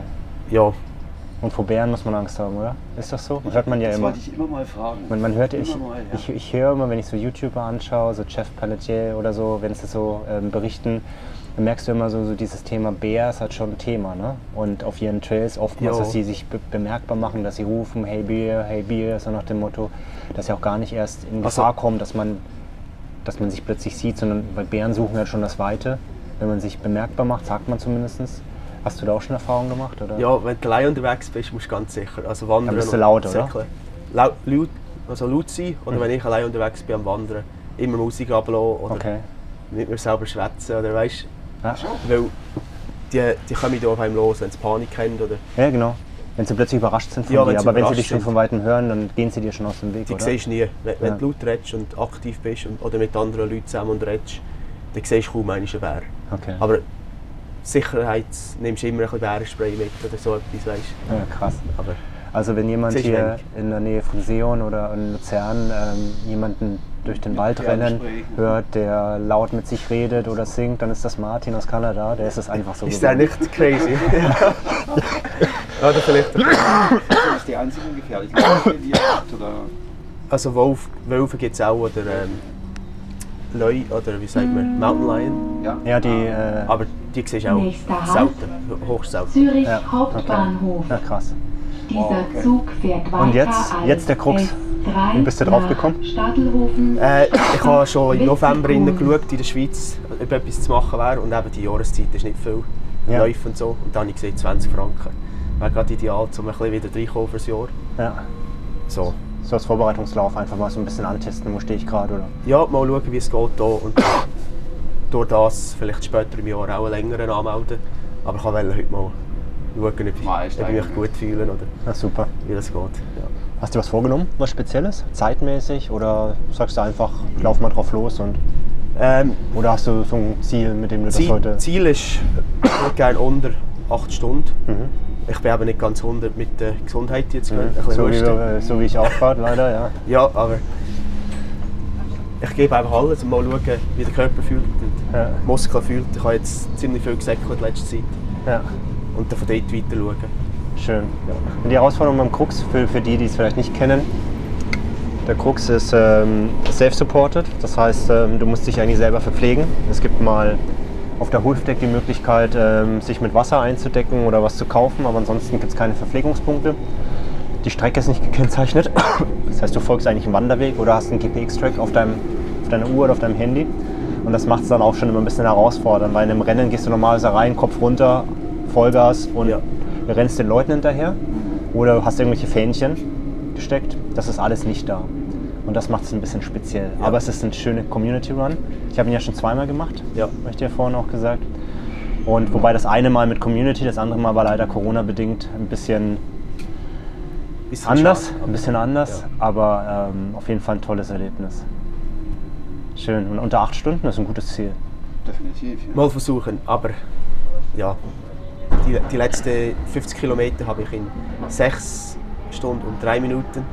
Ja, Und vor Bären muss man Angst haben, oder? Ist das so? Hört man ja das immer. wollte ich immer mal fragen. Man, man hört, ich, Immer mal, ja. ich, ich höre immer, wenn ich so YouTuber anschaue, so Jeff Pelletier oder so, wenn sie so ähm, berichten, dann merkst du immer so, so dieses Thema Bär ist halt schon ein Thema, ne? Und auf ihren Trails oftmals, Jo. dass sie sich be bemerkbar machen, dass sie rufen, hey Bär, hey Bär, so nach dem Motto, dass sie auch gar nicht erst in Also- Gefahr kommen, dass man, dass man sich plötzlich sieht, sondern weil Bären suchen ja schon das Weite. Wenn man sich bemerkbar macht, sagt man zumindest. Hast du da auch schon Erfahrungen gemacht? Oder? ja, wenn du allein unterwegs bist, musst du ganz sicher. Also wandern Dann bist du laut, oder? Laut, laut, also laut sein oder wenn ich allein unterwegs bin am Wandern, immer Musik ablassen oder Okay. mit mir selber schwätzen oder weißt Ja. Weil die, die kommen da auf einem los, wenn sie Panik haben oder ja, genau. Wenn sie plötzlich überrascht sind von Ja, dir, wenn aber wenn sie dich schon von Weitem hören, dann gehen sie dir schon aus dem Weg, die oder? siehst du nie. Wenn, wenn Ja. du laut redest und aktiv bist und, oder mit anderen Leuten zusammen und redest, dann siehst du kaum einen Bär. Okay. Aber Sicherheit nimmst du immer ein bisschen Bärenspray mit oder so etwas, weißt Ja, krass. Aber Also wenn jemand hier wenig. in der Nähe von Seon oder in Luzern ähm, jemanden durch den Wald rennen hört, der laut mit sich redet oder singt, dann ist das Martin aus Kanada. Der ist es einfach so ist der nicht crazy? (laughs) Oder vielleicht. Das (laughs) ist die ihr habt, oder? Also Wolf, Wölfe gibt es auch oder ähm, Leu oder wie sagt man, Mountain Lion. Ja. Ja, die. Äh, Aber die siehst du auch Nächster Halt. selten, hochst selten. Zürich ja, Hauptbahnhof. ja, krass. Dieser okay. Zug fährt weiter Und jetzt- jetzt der Krux. S3 Wie bist du drauf gekommen? Äh, ich habe schon im (laughs) November geschaut in der Schweiz, ob etwas zu machen wäre und eben die Jahreszeit ist nicht viel Ja. Läufe und so. Und dann habe ich gesehen, 20 Franken. Wäre gerade ideal, um ein bisschen wieder reinkommen fürs Jahr. Ja. So. So als Vorbereitungslauf einfach mal so ein bisschen antesten, wo stehe ich gerade, oder? Ja, mal schauen, wie es geht hier und durch das vielleicht später im Jahr auch einen längeren anmelden. Aber ich wollte heute mal schauen, ob ich, Mal ob ich mich gut fühle oder Ja, super. wie das geht. Ja. Hast du was vorgenommen, was Spezielles? Zeitmäßig? Oder sagst du einfach, ich lauf mal drauf los und. Ähm, Oder hast du so ein Ziel, mit dem du das Ziel, heute. Ziel ist, ich würde gerne unter 8 Stunden. Mhm. Ich bin eben nicht ganz 100 mit der Gesundheit jetzt. Mhm. So, wie, wir- so wie ich auch gerade, leider, ja. Ja, aber ich gebe einfach alles und mal schauen, wie der Körper fühlt und Ja. die Muskeln fühlt. Ich habe jetzt ziemlich viel gesäckelt in letzter Zeit ja. Und dann von dort weiter schauen. Schön. Und die Herausforderung beim Krux, für, für die, die es vielleicht nicht kennen, der Krux ist ähm, self-supported. Das heißt, ähm, du musst dich eigentlich selber verpflegen. Es gibt mal auf der Hufdeck die Möglichkeit, ähm, sich mit Wasser einzudecken oder was zu kaufen, aber ansonsten gibt es keine Verpflegungspunkte. Die Strecke ist nicht gekennzeichnet. (coughs) Das heißt, du folgst eigentlich einen Wanderweg oder hast einen GPX-Track auf, auf deiner Uhr oder auf deinem Handy. Und das macht es dann auch schon immer ein bisschen herausfordernd, weil in einem Rennen gehst du normalerweise rein, Kopf runter, Vollgas und Ja. rennst den Leuten hinterher. Oder du hast irgendwelche Fähnchen gesteckt. Das ist alles nicht da. Und das macht es ein bisschen speziell. Aber es ist ein schöner Community Run. Ich habe ihn ja schon zweimal gemacht, Ja. habe ich dir vorhin auch gesagt. Und wobei das eine Mal mit Community, das andere Mal war leider Corona-bedingt ein bisschen Bisschen anders, schade, ein bisschen anders, Ja. aber ähm, auf jeden Fall ein tolles Erlebnis. Schön. Und unter acht Stunden ist ein gutes Ziel. Definitiv. Ja. Mal versuchen, aber ja, die, die letzten 50 Kilometer habe ich in 6 Stunden und 3 Minuten.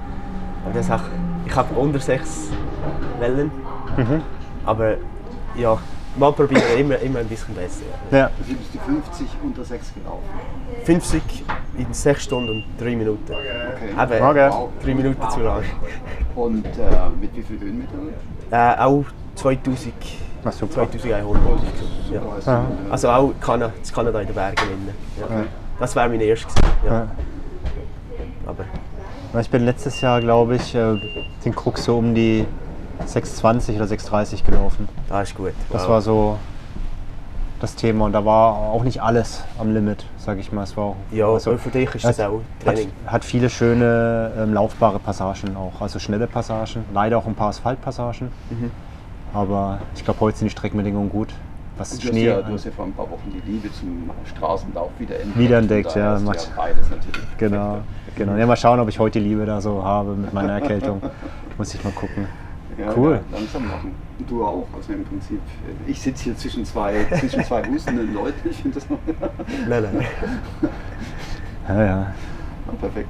Und das auch, ich habe unter 6 Wellen. Mhm. Aber ja, mal probieren, immer, immer ein bisschen besser. Ja. Ja, Du bist die 50 unter 6 gelaufen. 50 in 6 Stunden und 3 Minuten. Okay. Eben, Okay. Wow. 3 Minuten zu lang. Und äh, mit wie viel Höhenmetern? Äh, auch 2000, na super. 2100. Ja. Ja. Also auch Kanada, das Kanada in den Bergen. Ja. Okay. Das wäre mein erstes. Ja. Ja. Aber Ich bin letztes Jahr, glaube ich, äh, den Krux so um die 6,20 oder 6,30 gelaufen. das ist gut. Das Wow. war so das Thema und da war auch nicht alles am Limit, sage ich mal. Es war auch, Ja, also, für dich ist das hat, auch hat, Training. hat viele schöne ähm, laufbare Passagen auch, also schnelle Passagen, leider auch ein paar Asphaltpassagen. Mhm. Aber ich glaube, heute sind die Streckenbedingungen gut. Was Du hast, Schnee ja, du hast ja vor ein paar Wochen die Liebe zum Straßenlauf wieder entdeckt. Wiederentdeckt, ja, hast du macht- beides natürlich. Genau, genau. Ja, mal schauen, ob ich heute die Liebe da so habe mit meiner Erkältung. (laughs) Muss ich mal gucken. Ja, Cool. Ja, langsam machen. Und du auch. Also im Prinzip, äh, ich sitze hier zwischen zwei, (laughs) zwischen zwei hustenden Leuten. Ich finde das noch (laughs) Nein, nein. Ja, ja. Ja, perfekt.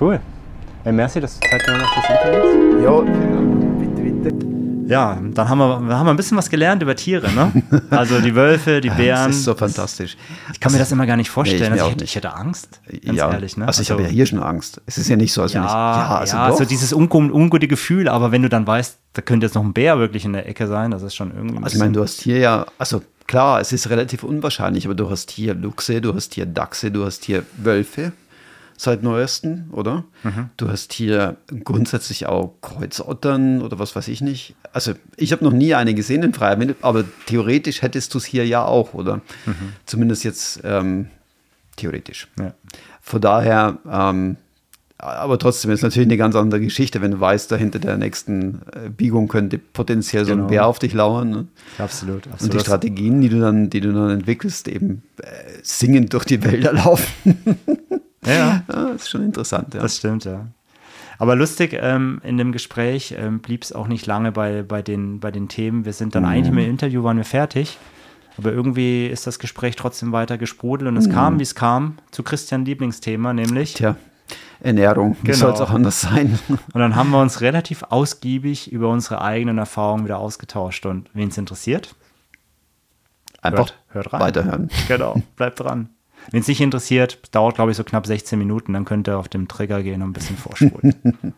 Cool. Hey, merci, dass du Zeit genommen hast fürs Interview. Ja, Vielen Dank. bitte, bitte. Ja, dann haben wir, haben wir ein bisschen was gelernt über Tiere, ne? Also die Wölfe, die (laughs) Bären. Das ist so fantastisch. Ich kann mir das immer gar nicht vorstellen. Nee, ich also ich, hätte, ich hätte Angst, ganz ja, ehrlich. Ne? also ich habe ja hier schon Angst. Es ist ja nicht so, als wenn ich. Ja, also ja, doch. so dieses ungu- ungute Gefühl, aber wenn du dann weißt, da könnte jetzt noch ein Bär wirklich in der Ecke sein, das ist schon irgendwie. Also ich meine, du hast hier ja, also klar, es ist relativ unwahrscheinlich, aber du hast hier Luchse, du hast hier Dachse, du hast hier Wölfe seit neuesten, oder? Mhm. Du hast hier grundsätzlich auch Kreuzottern oder was weiß ich nicht. Also ich habe noch nie eine gesehen in freier Wildbahn, aber theoretisch hättest du es hier ja auch, oder? Mhm. Zumindest jetzt ähm, theoretisch. Ja. Von daher, ähm, aber trotzdem ist natürlich eine ganz andere Geschichte, wenn du weißt, da hinter der nächsten äh, Biegung könnte potenziell so Genau. ein Bär auf dich lauern. Ne? absolut, absolut. Und die Strategien, die du dann, die du dann entwickelst, eben äh, singend durch die Wälder laufen. (laughs) ja, ja. ja, ist schon interessant. Ja. Das stimmt, ja. Aber lustig, ähm, in dem Gespräch ähm, blieb es auch nicht lange bei, bei, den, bei den Themen. Wir sind dann eigentlich mit dem Interview, waren wir fertig. Aber irgendwie ist das Gespräch trotzdem weiter gesprudelt und es kam, wie es kam, zu Christian Lieblingsthema, nämlich. Tja, Ernährung, wie Genau. soll es auch anders sein? (laughs) Und dann haben wir uns relativ ausgiebig über unsere eigenen Erfahrungen wieder ausgetauscht. Und wen es interessiert, Einfach Hört- hört rein. weiterhören. genau, bleibt dran. Wen es nicht interessiert, dauert, glaube ich, so knapp 16 Minuten, dann könnt ihr auf dem Trigger gehen und ein bisschen vorspulen. (laughs)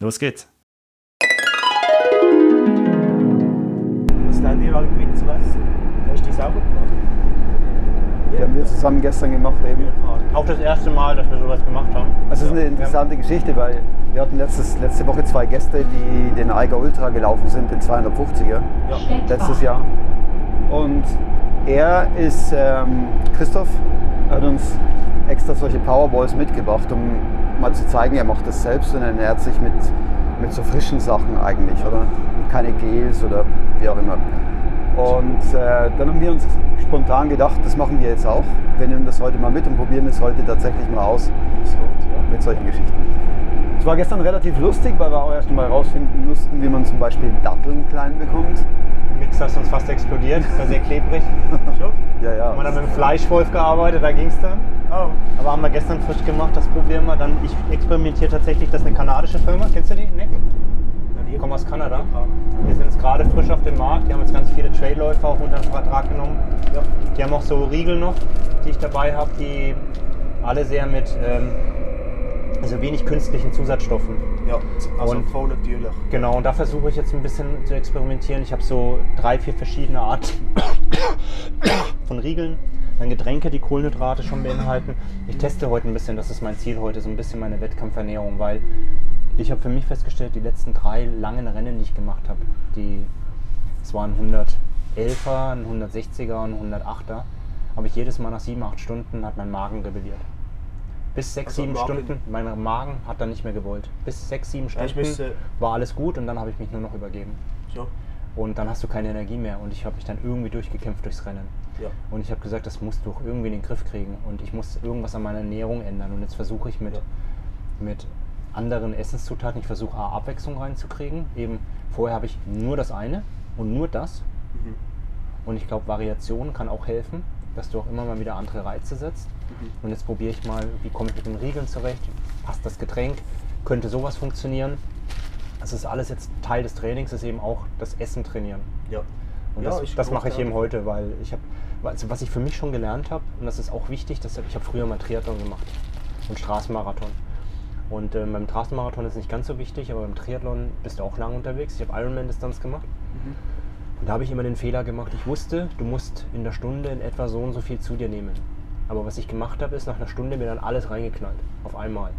Los geht's. Was denn dir alle mit zum Essen? Hast du die selber gemacht? Wir haben jetzt zusammen gestern gemacht eben. Auch das erste Mal, dass wir sowas gemacht haben. Also es ist eine interessante Geschichte, weil wir hatten letztes, letzte Woche zwei Gäste, die den Eiger Ultra gelaufen sind, den 250er, letztes Jahr. Und er ist, ähm, Christoph, hat uns extra solche Powerballs mitgebracht, um mal zu zeigen, er macht das selbst und er ernährt sich mit, mit so frischen Sachen eigentlich, oder? Keine Gels oder wie auch immer. Und äh, dann haben wir uns spontan gedacht, das machen wir jetzt auch. Wir nehmen das heute mal mit und probieren es heute tatsächlich mal aus mit solchen Geschichten. Es war gestern relativ lustig, weil wir auch erst mal herausfinden mussten, wie man zum Beispiel Datteln klein bekommt. Der Mixer ist uns fast explodiert, war sehr klebrig. Ja, ja. Haben wir dann mit dem Fleischwolf gearbeitet, da ging es dann. Oh. Aber haben wir gestern frisch gemacht, das probieren wir. Dann, ich experimentiere tatsächlich, das ist eine kanadische Firma. Kennst du die, Nick? Die kommen aus Kanada. Die sind jetzt gerade frisch auf dem Markt. Die haben jetzt ganz viele Trailläufer auch unter den Vertrag genommen. Die haben auch so Riegel noch, die ich dabei habe, die alle sehr mit ähm, also wenig künstlichen Zusatzstoffen. Ja, also Und- voll natürlich. Genau, und da versuche ich jetzt ein bisschen zu experimentieren. Ich habe so drei, vier verschiedene Arten (coughs) von Riegeln. Dann Getränke, die Kohlenhydrate schon beinhalten. Ich teste heute ein bisschen, das ist mein Ziel heute, so ein bisschen meine Wettkampfernährung, weil ich habe für mich festgestellt, die letzten drei langen Rennen, die ich gemacht habe, die es waren 111er, ein 160er und ein 108er, habe ich jedes Mal nach sieben, acht Stunden hat mein Magen rebelliert. Bis sechs, Also sieben Stunden, mein Magen hat dann nicht mehr gewollt. Bis sechs, sieben Ja, Stunden müsste- war alles gut und dann habe ich mich nur noch übergeben. Ja. Und dann hast du keine Energie mehr und ich habe mich dann irgendwie durchgekämpft durchs Rennen. Ja. Und ich habe gesagt, das musst du auch irgendwie in den Griff kriegen und ich muss irgendwas an meiner Ernährung ändern. Und jetzt versuche ich mit, Ja. mit anderen Essenszutaten, ich versuche Abwechslung reinzukriegen. Eben vorher habe ich nur das eine und nur das. Mhm. Und ich glaube, Variation kann auch helfen, dass du auch immer mal wieder andere Reize setzt. Mhm. Und jetzt probiere ich mal, wie komme ich mit den Riegeln zurecht, passt das Getränk, könnte sowas funktionieren. Das ist alles jetzt Teil des Trainings, ist eben auch das Essen trainieren. Ja. Und Ja, das, das mache ich eben heute, weil ich habe, also was ich für mich schon gelernt habe, und das ist auch wichtig, dass ich habe früher mal Triathlon gemacht und Straßenmarathon. Und ähm, beim Straßenmarathon ist es nicht ganz so wichtig, aber beim Triathlon bist du auch lang unterwegs. Ich habe Ironman-Distanz gemacht. Mhm. Und da habe ich immer den Fehler gemacht, ich wusste, du musst in der Stunde in etwa so und so viel zu dir nehmen. Aber was ich gemacht habe, ist nach einer Stunde mir dann alles reingeknallt. Auf einmal.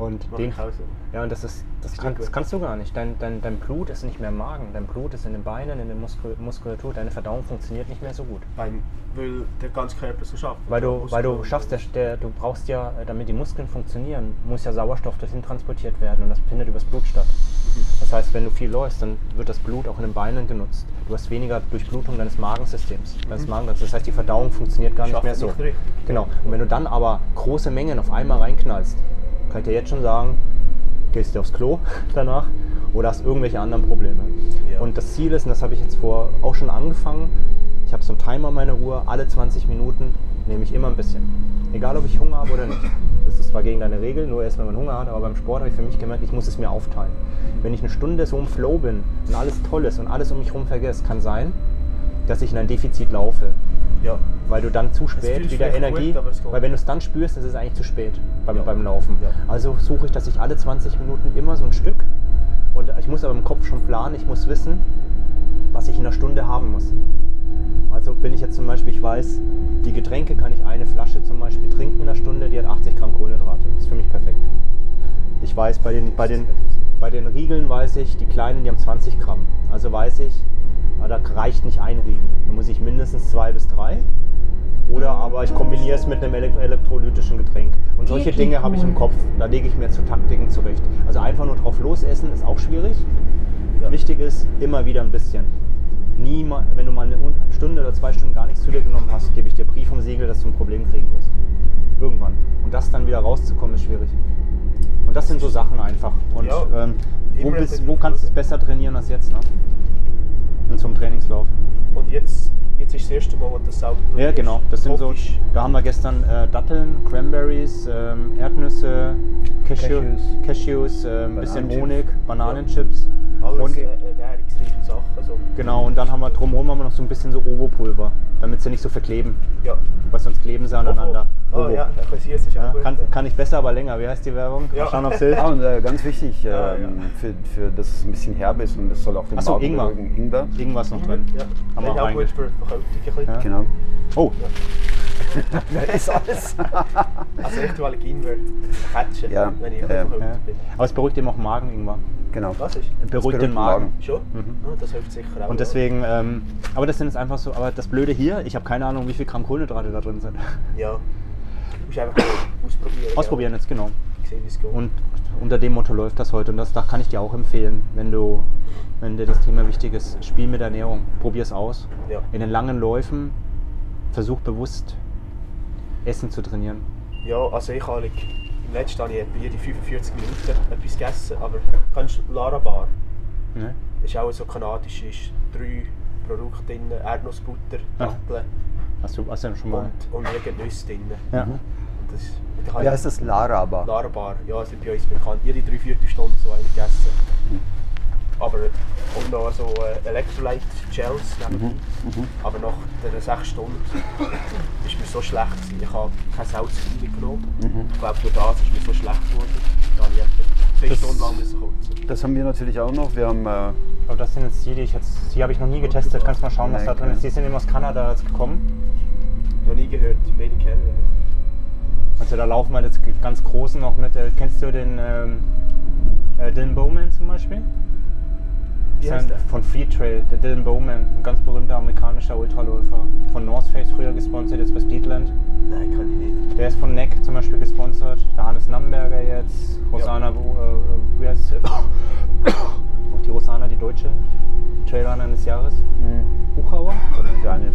Und Mach den, so. ja, und das ist, das, kann, das kannst du gar nicht. Dein, dein, dein Blut ist nicht mehr im Magen, dein Blut ist in den Beinen, in der Muskul Muskulatur, deine Verdauung funktioniert nicht mehr so gut. Beim, weil der ganze Körper so schafft. Weil du, weil du schaffst, der, der, du brauchst ja, äh, damit die Muskeln funktionieren, muss ja Sauerstoff dorthin transportiert werden und das findet übers Blut statt. Das heißt, wenn du viel läufst, dann wird das Blut auch in den Beinen genutzt. Du hast weniger Durchblutung deines Magensystems. Deines Magengangs. Das heißt, die Verdauung funktioniert gar nicht Schafft mehr so. nicht. Genau. Und wenn du dann aber große Mengen auf einmal reinknallst, kann ich dir jetzt schon sagen, gehst du aufs Klo (laughs) danach oder hast irgendwelche anderen Probleme. Ja. Und das Ziel ist, und das habe ich jetzt vor auch schon angefangen, ich habe so einen Timer an meiner Uhr, alle 20 Minuten nehme ich immer ein bisschen. Egal, ob ich Hunger habe oder nicht. Das ist zwar gegen deine Regel, nur erst wenn man Hunger hat, aber beim Sport habe ich für mich gemerkt, ich muss es mir aufteilen. Wenn ich eine Stunde so im Flow bin und alles toll ist und alles um mich herum vergesse, kann sein, dass ich in ein Defizit laufe. Ja. Weil du dann zu spät wieder Energie, gut, weil wenn du es dann spürst, ist es eigentlich zu spät beim, Ja. beim Laufen. Ja. Also suche ich, dass ich alle 20 Minuten immer so ein Stück und ich muss aber im Kopf schon planen, ich muss wissen, was ich in einer Stunde haben muss. Also bin ich jetzt zum Beispiel, ich weiß, die Getränke kann ich eine Flasche zum Beispiel trinken in einer Stunde, die hat 80 Gramm Kohlenhydrate. Das ist für mich perfekt. Ich weiß, bei den, bei den, bei den Riegeln weiß ich, die kleinen, die haben 20 Gramm. Also weiß ich, ah, da reicht nicht ein Riegel. Da muss ich mindestens zwei bis drei. Oder aber ich kombiniere es mit einem elekt elektrolytischen Getränk. Und solche Dinge habe ich im Kopf. Da lege ich mir zu Taktiken zurecht. Also einfach nur drauf losessen ist auch schwierig. Ja. Wichtig ist, immer wieder ein bisschen. Nie mal, wenn du mal eine Un- Stunde oder zwei Stunden gar nichts zu dir genommen hast, gebe ich dir Brief vom Siegel, dass du ein Problem kriegen wirst. Irgendwann. Und das dann wieder rauszukommen, ist schwierig. Und das sind so Sachen einfach. Und Ja, ähm, wo, bist, wo kannst du es besser trainieren als jetzt? Ne? In so einem Trainingslauf. Und jetzt, jetzt ist das erste Mal, du das selber Ja, genau. Das sind so. Da haben wir gestern äh, Datteln, Cranberries, ähm, Erdnüsse, Cashew, Cashews. Cashews, äh, ein bisschen Bananenchips. Honig, Bananenchips. Alles Und, äh, ernährungsreiche Sachen. So. genau, und dann haben wir drumherum haben wir noch so ein bisschen so Ovo-Pulver, damit sie nicht so verkleben. Ja. Weil sonst kleben sie aneinander. Oh, ja, ein bisschen süß ist Ja, auch gut. kann, kann ich besser, aber länger. Wie heißt die Werbung? Ja. Schauen, hilft. Ah, und äh, ganz wichtig, ähm, Ja, ja. Für, für, dass es ein bisschen herb ist und das soll auch den Ach so, Magen Ingwer. beruhigen. Ingwer. Irgendwas noch drin. Ja, Wir ist auch gut für Verkältung. Ja. Genau. Oh, (laughs) Da ist alles. Also echt, weil ich Ingwer catchen, Ja, wenn ich ja. verhüpft Ja. bin. Aber es beruhigt eben auch Magen irgendwann. Genau. Was ist? Beruhigt beruhigt den Magen. Magen. Schon? Ah, das hilft sicher auch. Und deswegen, ähm, aber das sind jetzt einfach so, aber das Blöde hier, ich habe keine Ahnung, wie viel Gramm Kohlenhydrate da drin sind. Ja. Du musst einfach mal (coughs) ausprobieren. Ausprobieren jetzt, genau. Ja. Sehen, wie es geht. Und unter dem Motto läuft das heute. Und das, da kann ich dir auch empfehlen, wenn du, wenn dir das Thema wichtig ist, spiel mit der Ernährung. Probier es aus. Ja. In den langen Läufen versuch bewusst Essen zu trainieren. Ja, also ich habe im letzten habe ich etwa jede 45 Minuten etwas gegessen, aber kennst du Lara Bar? Ne? ist auch so kanadisch, ist drei Produkte drin, Erdnussbutter, Ja. Datteln Hast du, hast du ja schon mal. und, und Nüsse drin. Ja. Und das, Wie heißt das? Laraba. Lara Bar, ja, sind bei uns bekannt. Jede drei Viertelstunde so eine gegessen. Aber und noch so äh, Electrolyte Gels nebenbei. Aber nach den sechs Stunden ist mir so schlecht gewesen. Ich habe kein Salz genommen. Ich glaube, durch das ist mir so schlecht geworden. Da habe ich zwei Das- Stunden lang müssen kotzen. Das haben wir natürlich auch noch. Wir haben äh, Aber das sind jetzt die, die ich jetzt, die habe ich noch nie getestet. Kannst mal schauen, was da drin ist. Die sind eben aus Kanada jetzt gekommen. Noch nie gehört, wenig kennen. Also da laufen wir jetzt ganz großen noch mit. Äh, kennst du den ähm, äh, Dylan Bowman zum Beispiel? Der? Von Free Trail, der Dylan Bowman, ein ganz berühmter amerikanischer Ultraläufer. Von North Face früher gesponsert, jetzt bei Speedland. Nein, kann ich nicht. Der ist von Neck zum Beispiel gesponsert. Der Hannes Namberger jetzt. Rosana, wo, äh, wie heißt sie? (coughs) Auch die Rosana, die deutsche Trailerin des Jahres. Buchauer. Janis.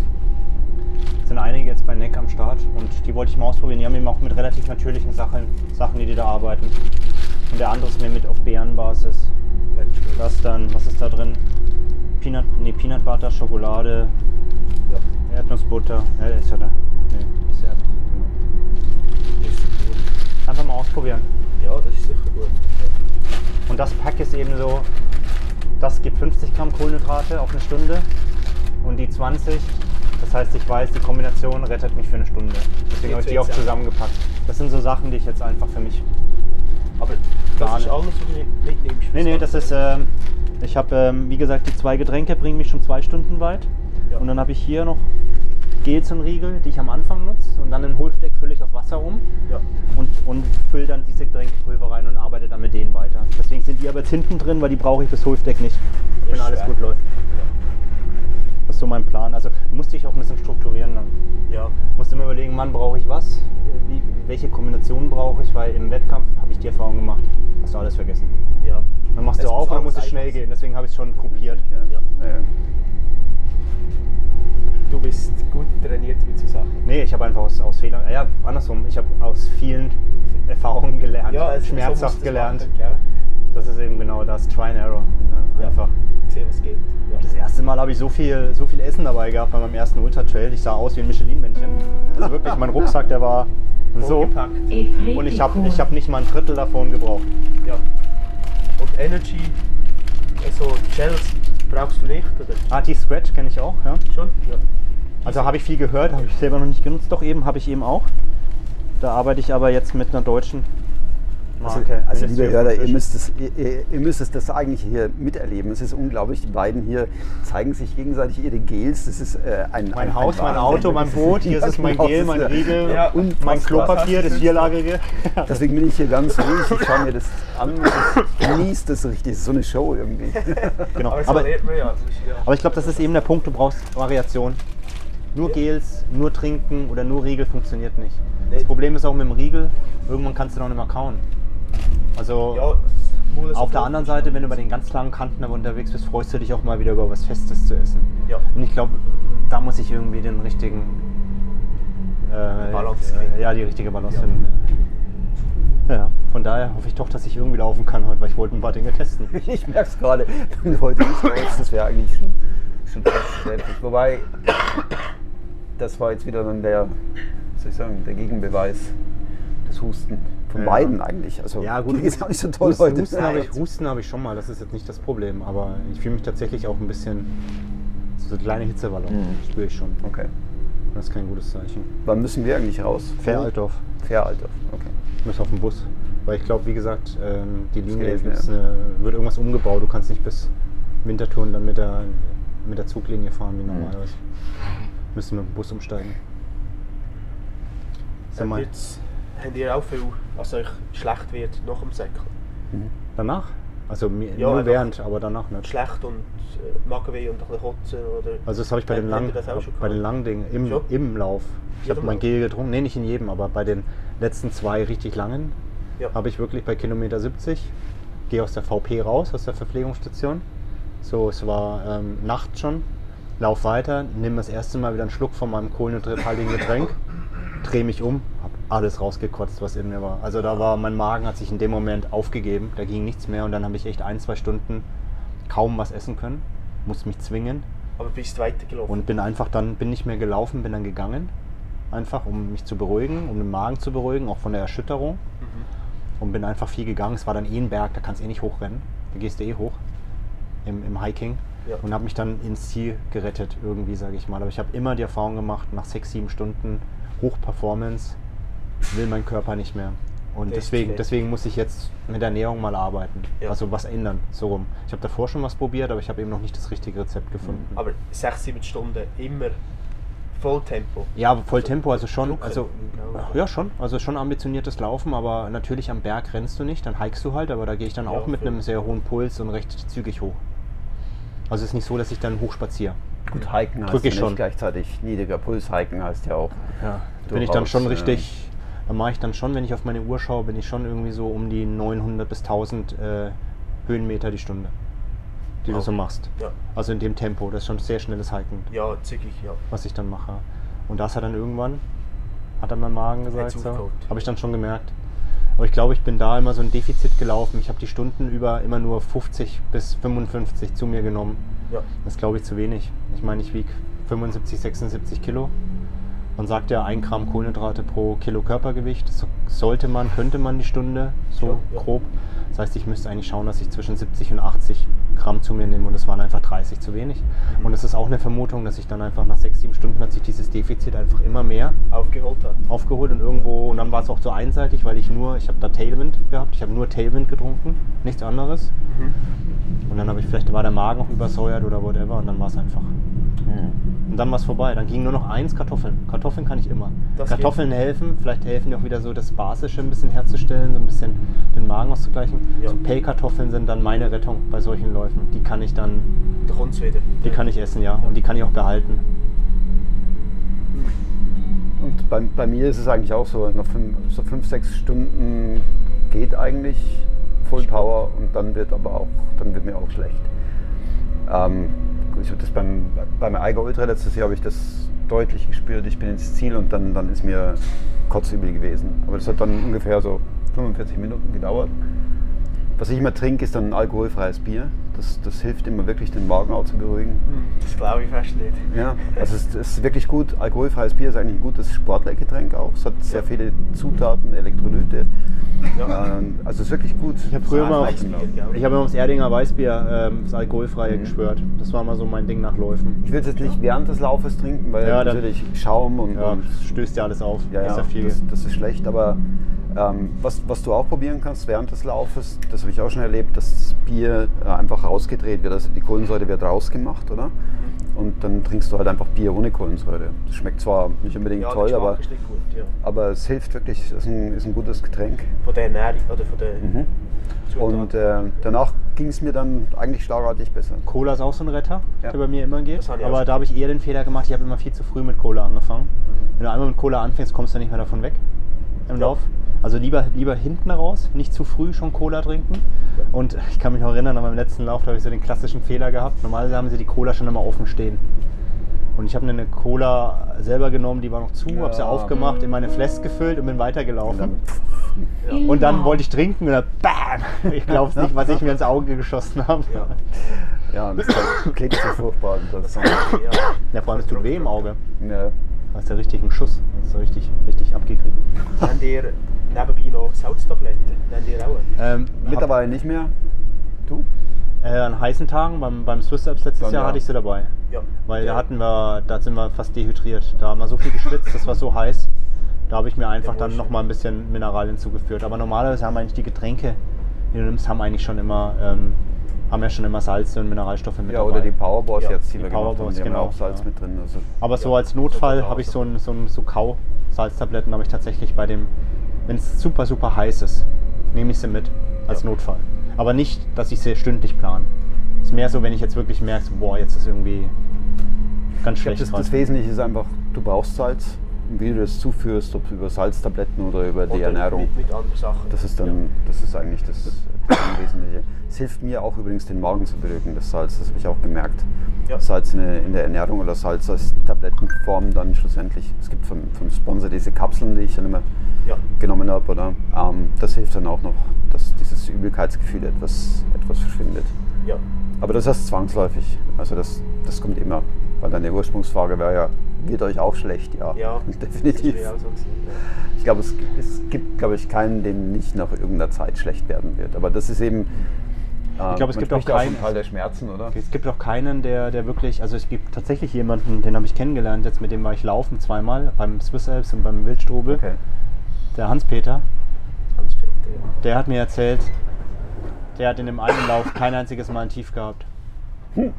Sind einige jetzt bei Neck am Start und die wollte ich mal ausprobieren. Die haben eben auch mit relativ natürlichen Sachen, Sachen die die da arbeiten. Und der andere ist mir mit auf Beerenbasis. Das dann, was ist da drin? Peanut, nee, Peanut Butter, Schokolade, Ja, Erdnussbutter. Ja, ist ja da. Nee, ist gut. Einfach mal ausprobieren. Ja, das ist sicher gut. Und das Pack ist eben so, das gibt 50 Gramm Kohlenhydrate auf eine Stunde und die 20. Das heißt, ich weiß, die Kombination rettet mich für eine Stunde. Deswegen habe ich die auch ja. zusammengepackt. Das sind so Sachen, die ich jetzt einfach für mich. Aber das ist alles, was du mitnimmst. Nee, nee, das ist, ähm, ich habe, ähm, wie gesagt, die zwei Getränke bringen mich schon zwei Stunden weit. Ja. Und dann habe ich hier noch Gels und Riegel, die ich am Anfang nutze. Und dann in Hulfdeck fülle ich auf Wasser um. Ja. und, und fülle dann diese Getränkepulver rein und arbeite dann mit denen weiter. Deswegen sind die aber jetzt hinten drin, weil die brauche ich bis Hulfdeck nicht, wenn Ist alles schwer. gut läuft. Das ist so mein Plan. Also du musst dich auch ein bisschen strukturieren dann. Ja. Du musst immer überlegen, wann brauche ich was, wie, welche Kombinationen brauche ich, weil im Wettkampf habe ich die Erfahrung gemacht, hast du alles vergessen. Ja. Dann machst Es du muss auf und dann muss es schnell gehen. Deswegen habe ich es schon kopiert. Ja. Ja. Du bist gut trainiert mit so Sachen. Nee, ich habe einfach aus, aus Fehlern, ja, andersrum, ich habe aus vielen Erfahrungen gelernt, so schmerzhaft es gelernt. machen? Das ist eben genau das, Try and Error. Ja, Ja. Einfach. Sehen, was geht. Ja. Das erste Mal habe ich so viel, so viel Essen dabei gehabt bei meinem ersten Ultra Trail. Ich sah aus wie ein Michelin-Männchen. Also wirklich, mein Rucksack, der war so. Und ich habe ich hab nicht mal ein Drittel davon gebraucht. Ja. Und Energy, also Gels brauchst du nicht, oder? RT Scratch kenne ich auch, ja. Schon? Ja. Also habe ich viel gehört, habe ich selber noch nicht genutzt. Doch eben, habe ich eben auch. Da arbeite ich aber jetzt mit einer deutschen Also, also liebe Hörer, ihr müsst, es, ihr, ihr müsst es das eigentlich hier miterleben. Es ist unglaublich. Die beiden hier zeigen sich gegenseitig ihre Gels. Das ist äh, ein Mein ein, Haus, ein mein. Auto, mein Boot, hier ist es mein Gel, mein Riegel, Ja, unfassbar. mein Klopapier, das vierlagige. Deswegen bin ich hier ganz ruhig. Ich schaue mir das an. Ich genieße das richtig. Das ist so eine Show irgendwie. (laughs) Genau. Aber Aber, ich glaube, das ist eben der Punkt, du brauchst Variation. Nur Gels, nur trinken oder nur Riegel funktioniert nicht. Das. Problem ist auch mit dem Riegel, irgendwann kannst du noch nicht mehr kauen. Also ja, auf der anderen Seite, wenn du bei den ganz langen Kanten aber unterwegs bist, freust du dich auch mal wieder über was Festes zu essen. Ja. Und ich glaube, da muss ich irgendwie den richtigen äh, Balance äh, kriegen. Ja, die richtige Balance Ja. finden. Ja, von daher hoffe ich doch, dass ich irgendwie laufen kann heute, weil ich wollte ein paar Dinge testen. (laughs) Ich merke es gerade, wenn du heute nicht läufst, das wäre eigentlich schon, schon fast heftig. Wobei, das war jetzt wieder dann der, soll ich sagen, der Gegenbeweis des Husten. Von Ja. beiden eigentlich. Also, Ja, gut. geht's auch nicht so toll Husten, heute. Husten habe ich, Husten habe ich schon mal, das ist jetzt nicht das Problem, aber ich fühle mich tatsächlich auch ein bisschen, so eine kleine Hitzewallung Mhm. spüre ich schon. Okay. Das ist kein gutes Zeichen. Wann müssen wir eigentlich raus? Fair-Altdorf. Fair-Altdorf, okay. Ich muss auf den Bus. Weil ich glaube, wie gesagt, ähm, die Linie ist, ja. äh, wird irgendwas umgebaut. Du kannst nicht bis Winterthur dann mit der, mit der Zuglinie fahren wie Mhm. normalerweise. Müssen mit dem Bus umsteigen. Mein- wird's, habt ihr auch viel, als euch schlecht wird nach dem Säckeln? Danach? Also Ja, nur während, aber danach nicht. Schlecht und äh, Magenweh und ein bisschen Kotzen oder... Also das habe ich bei den schon bei den langen Dingen im, im Lauf. Ich habe mein? Gel getrunken, nee, nicht in jedem, aber bei den letzten zwei richtig langen Ja. habe ich wirklich bei Kilometer 70, gehe aus der VP raus, aus der Verpflegungsstation. So, es war ähm, Nacht schon, lauf weiter, nehme das erste Mal wieder einen Schluck von meinem kohlenhydrathaltigen Getränk, (laughs) drehe mich um, alles rausgekotzt, was in mir war. Also da war, mein Magen hat sich in dem Moment aufgegeben, da ging nichts mehr und dann habe ich echt ein, zwei Stunden kaum was essen können, musste mich zwingen Aber bist weitergelaufen? und bin einfach dann, bin nicht mehr gelaufen, bin dann gegangen. Einfach, um mich zu beruhigen, um den Magen zu beruhigen, auch von der Erschütterung. Mhm. Und bin einfach viel gegangen. Es war dann eh ein Berg, da kannst du eh nicht hochrennen. Da gehst du eh hoch im, im Hiking. Ja. Und habe mich dann ins Ziel gerettet, irgendwie, sage ich mal. Aber ich habe immer die Erfahrung gemacht, nach sechs, sieben Stunden Hochperformance will mein Körper nicht mehr. Und ist deswegen, schlecht. deswegen muss ich jetzt mit der Ernährung mal arbeiten. Ja. Also was ändern, so rum. Ich habe davor schon was probiert, aber ich habe eben noch nicht das richtige Rezept gefunden. Aber 6, 7 Stunden immer Volltempo. Ja, aber voll Tempo, also schon, Drucken. also ja schon, also schon ambitioniertes Laufen, aber natürlich am Berg rennst du nicht, dann hikest du halt, aber da gehe ich dann Ja, auch mit einem sehr hohen Puls und recht zügig hoch. Also es ist nicht so, dass ich dann hoch spaziere. Gut, Hiken heißt ja ich nicht schon. gleichzeitig niedriger Puls. Hiken heißt ja auch. Ja, da bin ich dann schon äh, richtig, dann mache ich dann schon, wenn ich auf meine Uhr schaue, bin ich schon irgendwie so um die 900 bis 1000 äh, Höhenmeter die Stunde, die du Wow. so machst. Ja, Also in dem Tempo, das ist schon sehr schnelles Hiken, ja zügig, ja. was ich dann mache. Und das hat dann irgendwann, hat dann mein Magen gesagt, so, habe ich dann schon gemerkt. Aber ich glaube, ich bin da immer so ein Defizit gelaufen. Ich habe die Stunden über immer nur 50 bis 55 zu mir genommen. ja. Das ist, glaube ich, zu wenig. Ich meine, ich wiege 75, 76 Kilo. Man sagt ja, ein Gramm Kohlenhydrate pro Kilo Körpergewicht. So sollte man, könnte man die Stunde, so Ja, ja. grob. Das heißt, ich müsste eigentlich schauen, dass ich zwischen 70 und 80 Gramm zu mir nehme. Und das waren einfach 30 zu wenig. Mhm. Und es ist auch eine Vermutung, dass ich dann einfach nach 6, 7 Stunden hat sich dieses Defizit einfach immer mehr Aufgeholt hat. aufgeholt und irgendwo und dann war es auch so einseitig, weil ich nur, ich habe da Tailwind gehabt, ich habe nur Tailwind getrunken, nichts anderes. Mhm. Und dann habe ich vielleicht war der Magen auch übersäuert oder whatever und dann war es einfach. Mhm. Und dann war es vorbei. Dann ging nur noch eins Kartoffeln. Kartoffeln kann ich immer. Das Kartoffeln helfen, vielleicht helfen die auch wieder so das Basische ein bisschen herzustellen, so ein bisschen den Magen auszugleichen. Ja. So Pellkartoffeln sind dann meine Rettung bei solchen Läufen. Die kann ich dann, wieder. die kann ich essen, ja. Und die kann ich auch behalten. Und bei, bei mir ist es eigentlich auch so, nach fünf, so fünf, sechs Stunden geht eigentlich Full Power und dann wird aber auch, dann wird mir auch schlecht. Ähm, ich habe das beim, beim Eiger Ultra letztes Jahr habe ich das deutlich gespürt. Ich bin ins Ziel und dann, dann ist mir kotzübel gewesen. Aber das hat dann ungefähr so 45 Minuten gedauert. Was ich immer trinke, ist dann ein alkoholfreies Bier. Das, das hilft immer wirklich, den Magen auch zu beruhigen. Hm, Das glaube ich fast nicht. Ja, also es es ist wirklich gut. Alkoholfreies Bier ist eigentlich ein gutes Sportlergetränk auch. Es hat sehr viele Zutaten, Elektrolyte. Ja. Ähm, Also es ist wirklich gut. Ich habe früher mal auf, ich habe immer aufs Erdinger Weißbier, ähm, das alkoholfreie, Mhm. geschwört. Das war mal so mein Ding nach Läufen. Ich will es jetzt nicht während des Laufes trinken, weil Ja, dann- natürlich Schaum und, Ja, und stößt ja alles auf. ja, ist ja, ja viel. das, das ist schlecht. Aber ähm, was, was du auch probieren kannst während des Laufes, das habe ich auch schon erlebt, dass das Bier äh, einfach rausgedreht wird. Also die Kohlensäure wird rausgemacht, oder? Und dann trinkst du halt einfach Bier ohne Kohlensäure. Das schmeckt zwar nicht unbedingt Ja, toll, aber, gut, ja. aber es hilft wirklich. Es ist ein, ist ein gutes Getränk. Von der Ernährung oder von der Mhm. Zutaten. Und äh, danach ging es mir dann eigentlich schlagartig besser. Cola ist auch so ein Retter, Ja. der bei mir immer geht. Aber da habe ich eher den Fehler gemacht, ich habe immer viel zu früh mit Cola angefangen. Wenn du einmal mit Cola anfängst, kommst du nicht mehr davon weg im Ja. Lauf. Also lieber, lieber hinten raus, nicht zu früh schon Cola trinken. Und ich kann mich noch erinnern, an meinem letzten Lauf, da habe ich so den klassischen Fehler gehabt. Normalerweise haben sie die Cola schon immer offen stehen. Und ich habe eine Cola selber genommen, die war noch zu, habe sie Ja. aufgemacht, in meine Flask gefüllt und bin weitergelaufen. Und Ja. Und dann wollte ich trinken und dann BAM! Ich glaube es nicht, was ich mir ins Auge geschossen habe. Ja. Ja, und das klebt so furchtbar. Das, ja. Ja, vor allem es tut weh im Auge. ja. Du hast ja richtig einen Schuss. Das ist so richtig, richtig abgekriegt. (laughs) Habt ihr nebenbei noch Salztabletten? Habt ihr auch? Ähm, Mittlerweile nicht mehr. Du? Äh, an heißen Tagen, beim, beim Swiss Alps letztes Dann Jahr ja. hatte ich sie dabei. Ja. Weil ja. da hatten wir, da sind wir fast dehydriert. Da haben wir so viel geschwitzt, das war so heiß. Da habe ich mir einfach dann wohl noch mal ein bisschen Mineral hinzugeführt. Aber normalerweise haben eigentlich die Getränke, die du nimmst, haben eigentlich schon immer, ähm, haben ja schon immer Salze und Mineralstoffe mit Ja, dabei. oder die Powerballs Ja, jetzt, die, die wir gemacht haben, Powerballs, die haben genau, auch Salz ja. mit drin. Also, Aber so Ja, als Notfall habe ich so ein, so ein so Salztabletten habe ich tatsächlich bei dem, wenn es super, super heiß ist, nehme ich sie mit als Notfall. Aber nicht, dass ich sie stündlich plane. Ist mehr so, wenn ich jetzt wirklich merke, boah, jetzt ist irgendwie ganz schlecht. das, das Wesentliche ist einfach, du brauchst Salz. Wie du das zuführst, ob über Salztabletten oder über die Oder Ernährung. Mit, mit anderen Sachen. Das ist dann, das ist eigentlich das, das Wesentliche. Es hilft mir auch übrigens, den Magen zu beruhigen, das Salz. Das habe ich auch gemerkt. Ja. Salz in der, in der Ernährung oder Salz als Tablettenform dann schlussendlich. Es gibt vom, vom Sponsor diese Kapseln, die ich dann immer Ja. genommen habe. Oder? Ähm, das hilft dann auch noch, dass dieses Übelkeitsgefühl etwas, etwas verschwindet. Ja. Aber das ist zwangsläufig. Also das, das kommt immer. Weil deine Ursprungsfrage wäre ja, wird euch auch schlecht? Ja, Ja, (laughs) definitiv. Auch so gewesen, Ich glaube, es, es gibt, glaube ich, keinen, dem nicht nach irgendeiner Zeit schlecht werden wird. Aber das ist eben. Äh, Ich glaube, es man gibt auch ja keinen- Teil der Schmerzen, oder? Es gibt auch keinen, der, der wirklich, also es gibt tatsächlich jemanden, den habe ich kennengelernt, jetzt mit dem war ich laufen zweimal, beim Swiss Alps und beim Wildstrobel. Okay. Der Hans-Peter, Hans Peter, ja. der hat mir erzählt, der hat in dem einen Lauf kein einziges Mal ein Tief gehabt.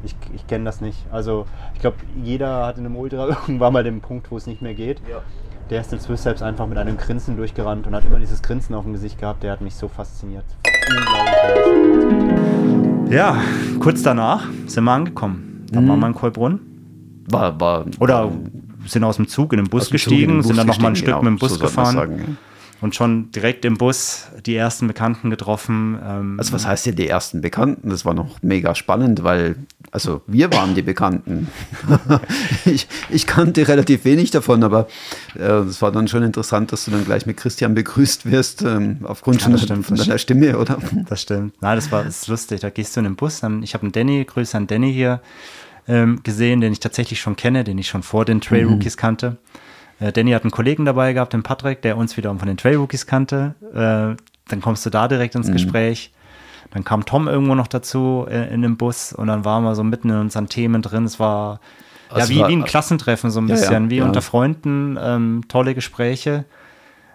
Ich, ich kenne das nicht. Also ich glaube, jeder hat in einem Ultra (laughs) irgendwann mal den Punkt, wo es nicht mehr geht. Ja. Der ist den Swiss Alps einfach mit einem Grinsen durchgerannt und hat immer dieses Grinsen auf dem Gesicht gehabt. Der hat mich so fasziniert. Unglaublich. Ja, kurz danach sind wir angekommen. Dann waren wir in Kolbrunn. War, war, Oder sind aus dem Zug in den Bus gestiegen, den Bus sind dann noch mal ein Stück mit dem genau, Bus so gefahren sagen, und schon direkt im Bus die ersten Bekannten getroffen. Ähm, Also was heißt hier die ersten Bekannten? Das war noch mega spannend, weil also wir waren die Bekannten. (laughs) ich, ich kannte relativ wenig davon, aber äh, es war dann schon interessant, dass du dann gleich mit Christian begrüßt wirst, ähm, aufgrund Ja, schon von deiner Stimme, oder? Das stimmt. Nein, das war das ist lustig. Da gehst du in den Bus. Dann, ich habe einen Danny, Grüße an Danny hier ähm, gesehen, den ich tatsächlich schon kenne, den ich schon vor den Trail Rookies kannte. Äh, Danny hat einen Kollegen dabei gehabt, den Patrick, der uns wiederum von den Trail Rookies kannte. Äh, dann kommst du da direkt ins Gespräch. Dann kam Tom irgendwo noch dazu äh, in dem Bus und dann waren wir so mitten in unseren Themen drin. Es war ja Also wie, war- wie ein Klassentreffen so ein Ja, ja, bisschen, wie ja. unter Freunden, ähm, tolle Gespräche.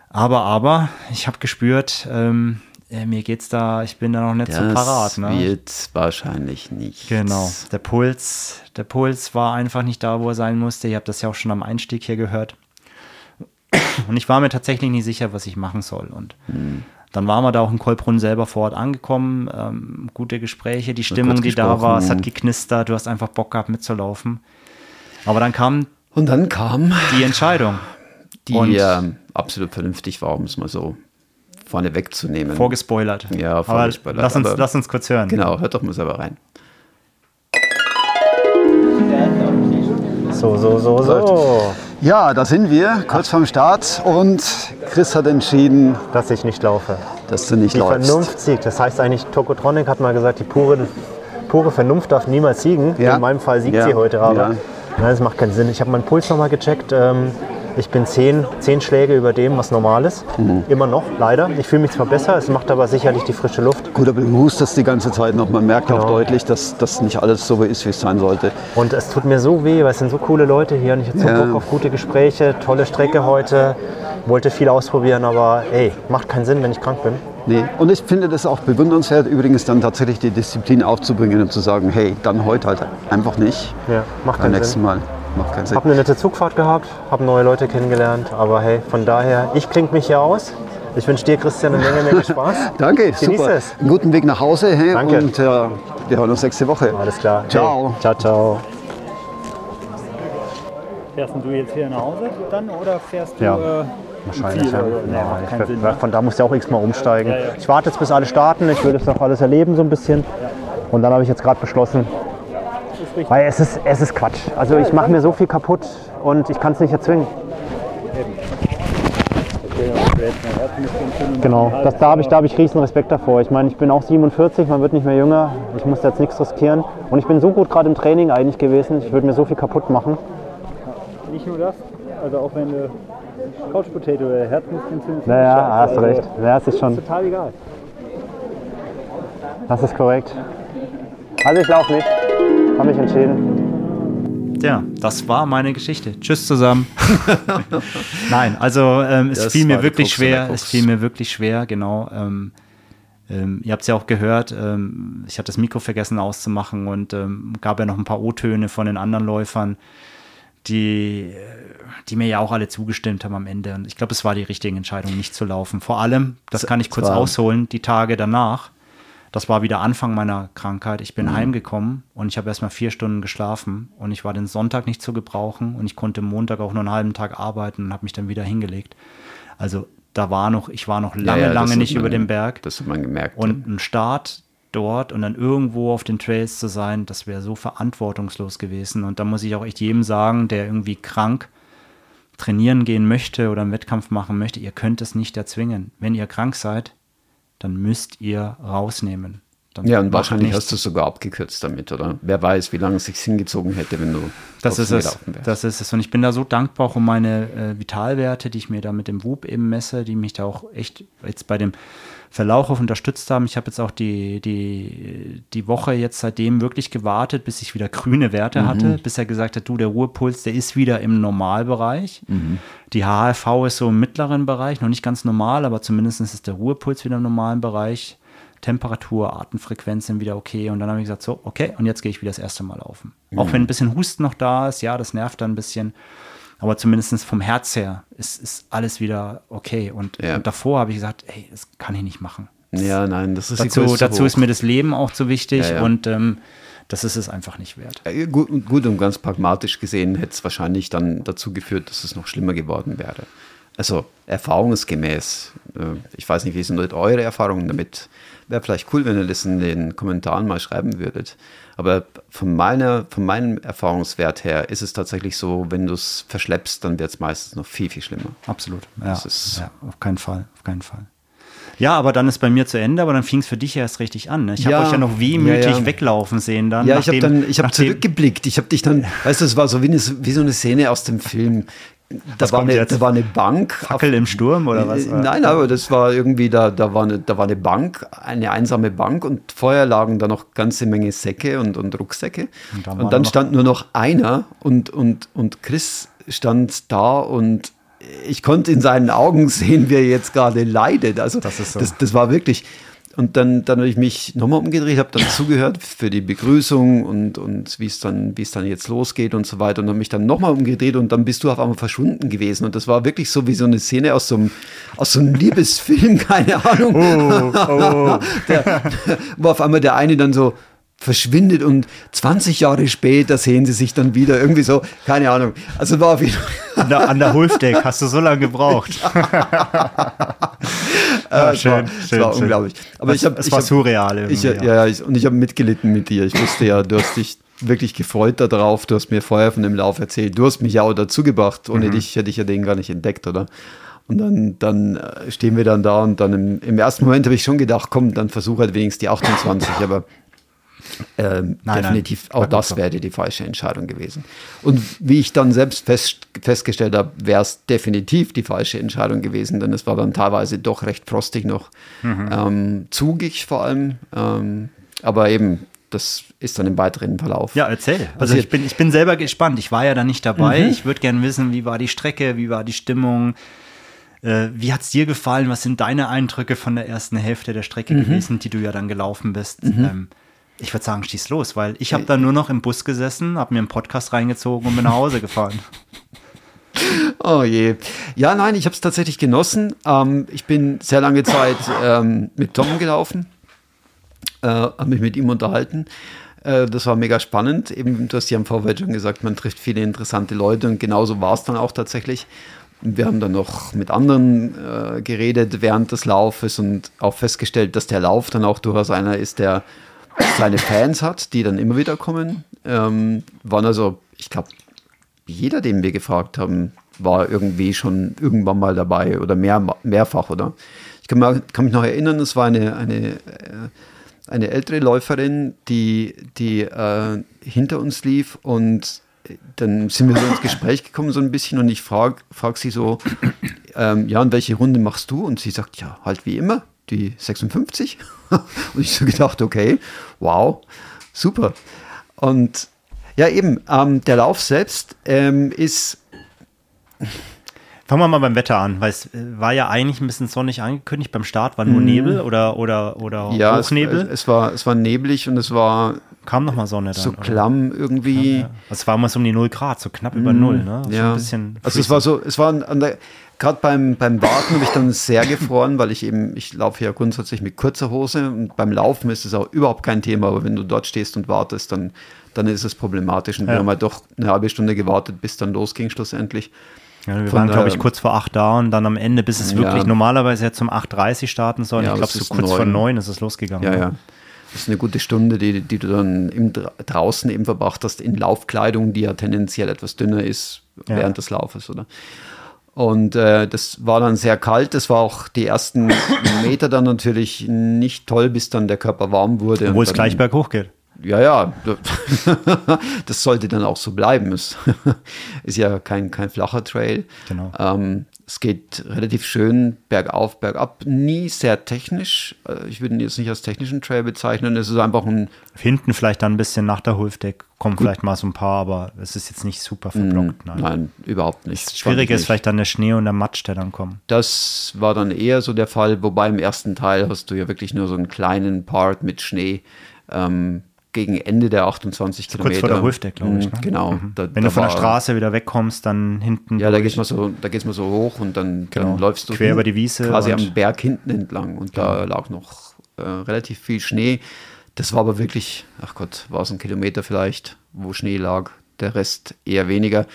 Aber, aber, ich habe gespürt, ähm, äh, mir geht's da, ich bin da noch nicht so parat. Ne? wird wahrscheinlich nicht. Genau. Der Puls, der Puls war einfach nicht da, wo er sein musste. Ihr habt das ja auch schon am Einstieg hier gehört. (coughs) Und ich war mir tatsächlich nicht sicher, was ich machen soll. Und Hm. dann waren wir da auch in Kolbrunn selber vor Ort angekommen. Ähm, gute Gespräche, die Stimmung, die da war, es hat geknistert, du hast einfach Bock gehabt mitzulaufen. Aber dann kam Und dann kam die Entscheidung. die Und- ähm, absolut vernünftig war, um es mal so vorne wegzunehmen. Vorgespoilert. Ja, Aber vorgespoilert, Lass uns, aber- lass uns kurz hören. Genau, hört doch mal selber rein. So, so, so, so. Ja, da sind wir, kurz vorm Start. Und Chris hat entschieden, Dass ich nicht laufe. dass du nicht Die läufst. Vernunft siegt. Das heißt eigentlich, Tokotronic hat mal gesagt, die pure, pure Vernunft darf niemals siegen. Ja. In meinem Fall siegt Ja. sie heute aber. Ja. Nein, das macht keinen Sinn. Ich habe meinen Puls nochmal gecheckt. Ähm, ich bin zehn, zehn Schläge über dem, was normal ist. Mhm. Immer noch, leider. Ich fühle mich zwar besser, es macht aber sicherlich die frische Luft. Gut, aber du hustest die ganze Zeit noch. Man merkt auch Genau. deutlich, dass das nicht alles so ist, wie es sein sollte. Und es tut mir so weh, weil es sind so coole Leute hier und ich hätte so Ja. Bock auf gute Gespräche, tolle Strecke heute. Wollte viel ausprobieren, aber ey, macht keinen Sinn, wenn ich krank bin. Nee. Und ich finde das auch bewundernswert, übrigens dann tatsächlich die Disziplin aufzubringen und zu sagen, hey, dann heute halt einfach nicht. Ja, macht Beim keinen nächsten Sinn. Mal. Macht keinen Sinn. Hab eine nette Zugfahrt gehabt, habe neue Leute kennengelernt, aber hey, von daher, ich klinge mich hier aus. Ich wünsche dir, Christian, eine Menge, Menge Spaß. (laughs) Danke, Genieß super. es. Einen guten Weg nach Hause hey, Danke. und äh, wir hören uns nächste Woche. Alles klar. Ciao. Hey, ciao, ciao. Fährst du jetzt hier nach Hause dann oder fährst du Ja. äh, Wahrscheinlich. Ziel, Ja. Nee, Ja, Sinn, ne? Von da muss ja auch x-mal umsteigen. Ja, ja. Ich warte jetzt, bis alle starten. Ich will das noch alles erleben so ein bisschen. Und dann habe ich jetzt gerade beschlossen, weil es ist, es ist Quatsch. Also ich mache mir so viel kaputt und ich kann es nicht erzwingen. Genau, das, da habe ich, da hab ich riesen Respekt davor. Ich meine, ich bin auch 47, man wird nicht mehr jünger. Ich muss jetzt nichts riskieren. Und ich bin so gut gerade im Training eigentlich gewesen. Ich würde mir so viel kaputt machen. Nicht nur das, also auch wenn du Couch Potato oder Herzmuskelentzündung Naja, hast du also recht. Ja, es ist schon, Total egal. das ist korrekt. Also ich laufe nicht. Habe mich entschieden. Ja, das war meine Geschichte. Tschüss zusammen. (laughs) Nein, also ähm, es Das fiel mir wirklich Krux schwer. Es fiel mir wirklich schwer, genau. Ähm, ähm, ihr habt es ja auch gehört. Ähm, ich habe das Mikro vergessen auszumachen und ähm, gab ja noch ein paar O-Töne von den anderen Läufern. die, die mir ja auch alle zugestimmt haben am Ende. Und ich glaube, es war die richtige Entscheidung, nicht zu laufen. Vor allem, das kann ich kurz ausholen, die Tage danach. Das war wieder Anfang meiner Krankheit. Ich bin Mhm. heimgekommen und ich habe erst mal vier Stunden geschlafen und ich war den Sonntag nicht zu gebrauchen und ich konnte Montag auch nur einen halben Tag arbeiten und habe mich dann wieder hingelegt. Also da war noch, ich war noch lange, Ja, ja, lange nicht man- über dem Berg. Das hat man gemerkt. Und ein Start dort und dann irgendwo auf den Trails zu sein, das wäre so verantwortungslos gewesen. Und da muss ich auch echt jedem sagen, der irgendwie krank trainieren gehen möchte oder einen Wettkampf machen möchte, ihr könnt es nicht erzwingen. Wenn ihr krank seid, dann müsst ihr rausnehmen. Dann ja, und wahrscheinlich nichts. hast du es sogar abgekürzt damit, oder? Wer weiß, wie lange es sich hingezogen hätte, wenn du Das ist es. Das ist es. Und ich bin da so dankbar auch um meine äh, Vitalwerte, die ich mir da mit dem Whoop eben messe, die mich da auch echt jetzt bei dem Verlauf auf unterstützt haben. Ich habe jetzt auch die, die, die Woche jetzt seitdem wirklich gewartet, bis ich wieder grüne Werte hatte, bis er gesagt hat, du, der Ruhepuls, der ist wieder im Normalbereich. Die HRV ist so im mittleren Bereich, noch nicht ganz normal, aber zumindest ist der Ruhepuls wieder im normalen Bereich. Temperatur, Atemfrequenz sind wieder okay. Und dann habe ich gesagt, so, okay, und jetzt gehe ich wieder das erste Mal laufen. Auch wenn ein bisschen Husten noch da ist, ja, das nervt dann ein bisschen. Aber zumindest vom Herz her ist, ist alles wieder okay. Und, Ja. und davor habe ich gesagt, ey, das kann ich nicht machen. ja, nein, das ist Dazu, dazu ist mir das Leben auch zu wichtig Ja, ja. und ähm, das ist es einfach nicht wert. Äh, Gut, gut und ganz pragmatisch gesehen hätte es wahrscheinlich dann dazu geführt, dass es noch schlimmer geworden wäre. Also erfahrungsgemäß, äh, ich weiß nicht, wie sind eure Erfahrungen damit? Wäre vielleicht cool, wenn ihr das in den Kommentaren mal schreiben würdet. Aber von, meiner, von meinem Erfahrungswert her ist es tatsächlich so, wenn du es verschleppst, dann wird es meistens noch viel, viel schlimmer. Absolut. Ja, Das ist- ja, auf keinen Fall, auf keinen Fall. Ja, aber dann ist bei mir zu Ende, aber dann fing es für dich erst richtig an. Ne? Ich habe Ja, euch ja noch wehmütig ja, ja. weglaufen sehen dann. Ja, ich habe nachdem- dann, ich habe nachdem- zurückgeblickt. Ich habe dich dann, weißt du, es war so wie, eine, wie so eine Szene aus dem Film. Da Was war, eine, jetzt? da war eine Bank. Fackel im Sturm oder was? Nein, aber das war irgendwie, da, da, war eine, da war eine Bank, eine einsame Bank und vorher lagen da noch ganze Menge Säcke und, und Rucksäcke. Und Und, dann war dann stand nur noch einer und, und, und Chris stand da und ich konnte in seinen Augen sehen, wie er jetzt gerade leidet. Also Das so. das, das war wirklich. Und dann, dann habe ich mich nochmal umgedreht, habe dann zugehört für die Begrüßung und, und wie es dann, wie es dann jetzt losgeht und so weiter. Und habe mich dann nochmal umgedreht und dann bist du auf einmal verschwunden gewesen. Und das war wirklich so wie so eine Szene aus so einem, aus so einem (laughs) Liebesfilm, keine Ahnung. Oh, (laughs) Der, wo auf einmal der eine dann so verschwindet und 20 Jahre später sehen sie sich dann wieder. Irgendwie so, keine Ahnung. Also war auf jeden an der, an der Hulfdeck hast du so lange gebraucht. (laughs) Ja, schön, es war, schön, es war schön. unglaublich. Aber Es- ich hab, es ich war hab, surreal Ich, ja. ja, ja, ich, und ich habe mitgelitten mit dir. Ich wusste ja, du hast dich wirklich gefreut darauf. Du hast mir vorher von dem Lauf erzählt. Du hast mich ja auch dazu gebracht. Ohne Mhm. dich hätte ich ja den gar nicht entdeckt, oder? Und dann, dann äh, stehen wir dann da und dann im, im ersten Moment habe ich schon gedacht, komm, dann versuch halt wenigstens die 28, aber ähm, Nein, definitiv nein. auch das wäre die falsche Entscheidung gewesen. Und wie ich dann selbst fest, festgestellt habe, wäre es definitiv die falsche Entscheidung gewesen, denn es war dann teilweise doch recht frostig noch, Mhm. ähm, zugig vor allem. Ähm, aber eben, das ist dann im weiteren Verlauf. Ja, erzähl. Also ich bin, ich bin selber gespannt. Ich war ja da nicht dabei. Ich würde gerne wissen, wie war die Strecke, wie war die Stimmung. Äh, wie hat es dir gefallen? Was sind deine Eindrücke von der ersten Hälfte der Strecke gewesen, die du ja dann gelaufen bist? Ähm, ich würde sagen, schieß los, weil ich habe da nur noch im Bus gesessen, habe mir einen Podcast reingezogen und bin nach Hause gefahren. (laughs) Oh je. Ja, nein, ich habe es tatsächlich genossen. Ähm, ich bin sehr lange Zeit ähm, mit Tom gelaufen, äh, habe mich mit ihm unterhalten. Äh, das war mega spannend. Eben, du hast ja im Vorfeld schon gesagt, man trifft viele interessante Leute und genauso war es dann auch tatsächlich. Wir haben dann noch mit anderen äh, geredet während des Laufes und auch festgestellt, dass der Lauf dann auch durchaus einer ist, der seine Fans hat, die dann immer wieder kommen. Ähm, waren also, ich glaube, jeder, den wir gefragt haben, war irgendwie schon irgendwann mal dabei oder mehr, mehrfach, oder? Ich kann, mal, kann mich noch erinnern, es war eine, eine, äh, eine ältere Läuferin, die, die äh, hinter uns lief und dann sind wir so ins Gespräch gekommen, so ein bisschen, und ich frage frag sie so, ähm, ja, und welche Runde machst du? Und sie sagt, ja, halt wie immer, die 56. (laughs) und ich so gedacht, okay, wow, super. Und ja, eben, ähm, der Lauf selbst ähm, ist Fangen wir mal beim Wetter an, weil es äh, war ja eigentlich ein bisschen sonnig angekündigt. Beim Start war nur Nebel oder, oder, oder Mhm. Ja, es, Hochnebel. es, war, es war neblig und es war Kam nochmal Sonne dann. so oder? klamm irgendwie. Ja. Es war immer so um die 0 Grad, so knapp über Null, ne? So Ja. ein bisschen also es war so, es war an- an der, gerade beim, beim Warten habe ich dann sehr gefroren, weil ich eben, ich laufe ja grundsätzlich mit kurzer Hose und beim Laufen ist es auch überhaupt kein Thema, aber wenn du dort stehst und wartest, dann, dann ist es problematisch. Und wir Ja. haben halt doch eine halbe Stunde gewartet, bis dann losging schlussendlich. Ja, wir Von waren, glaube ich, kurz vor 8 da und dann am Ende, bis es Ja. wirklich normalerweise jetzt um 8.30 starten soll. Ja, ich glaube, so kurz vor neun. 9 ist es losgegangen. Ja, ja. Das ist eine gute Stunde, die, die du dann im, Dra- draußen eben verbracht hast in Laufkleidung, die ja tendenziell etwas dünner ist während des Laufes, oder? Und äh, das war dann sehr kalt. Das war auch die ersten Meter dann natürlich nicht toll, bis dann der Körper warm wurde. Obwohl es gleich berghoch geht. Ja, ja. (laughs) Das sollte dann auch so bleiben. Es (laughs) ist ja kein, kein flacher Trail. Genau. Ähm, es geht relativ schön bergauf, bergab. Nie sehr technisch. Äh, Ich würde ihn jetzt nicht als technischen Trail bezeichnen. Es ist einfach ein Hinten vielleicht dann ein bisschen nach der Hülfdeck kommen vielleicht mal so ein paar, aber es ist jetzt nicht super verblockt. Nein. Nein, überhaupt nicht. Fand Schwierig ich ist vielleicht dann der Schnee und der Matsch, der dann kommen. Das war dann eher so der Fall, wobei im ersten Teil hast du ja wirklich nur so einen kleinen Part mit Schnee ähm, gegen Ende der 28 Kurz Kilometer. vor der Hülfdeck, glaube ich. Mhm, Ne? Genau. Mhm. Da- Wenn da du von der Straße wieder wegkommst, dann hinten. Ja, da geht's mal so, da geht's mal so hoch und dann, Genau. dann läufst du Quer über die Wiese quasi Genau. am Berg hinten entlang und da lag noch äh, relativ viel Schnee. Das war aber wirklich, ach Gott, war es ein Kilometer vielleicht, wo Schnee lag. Der Rest eher weniger.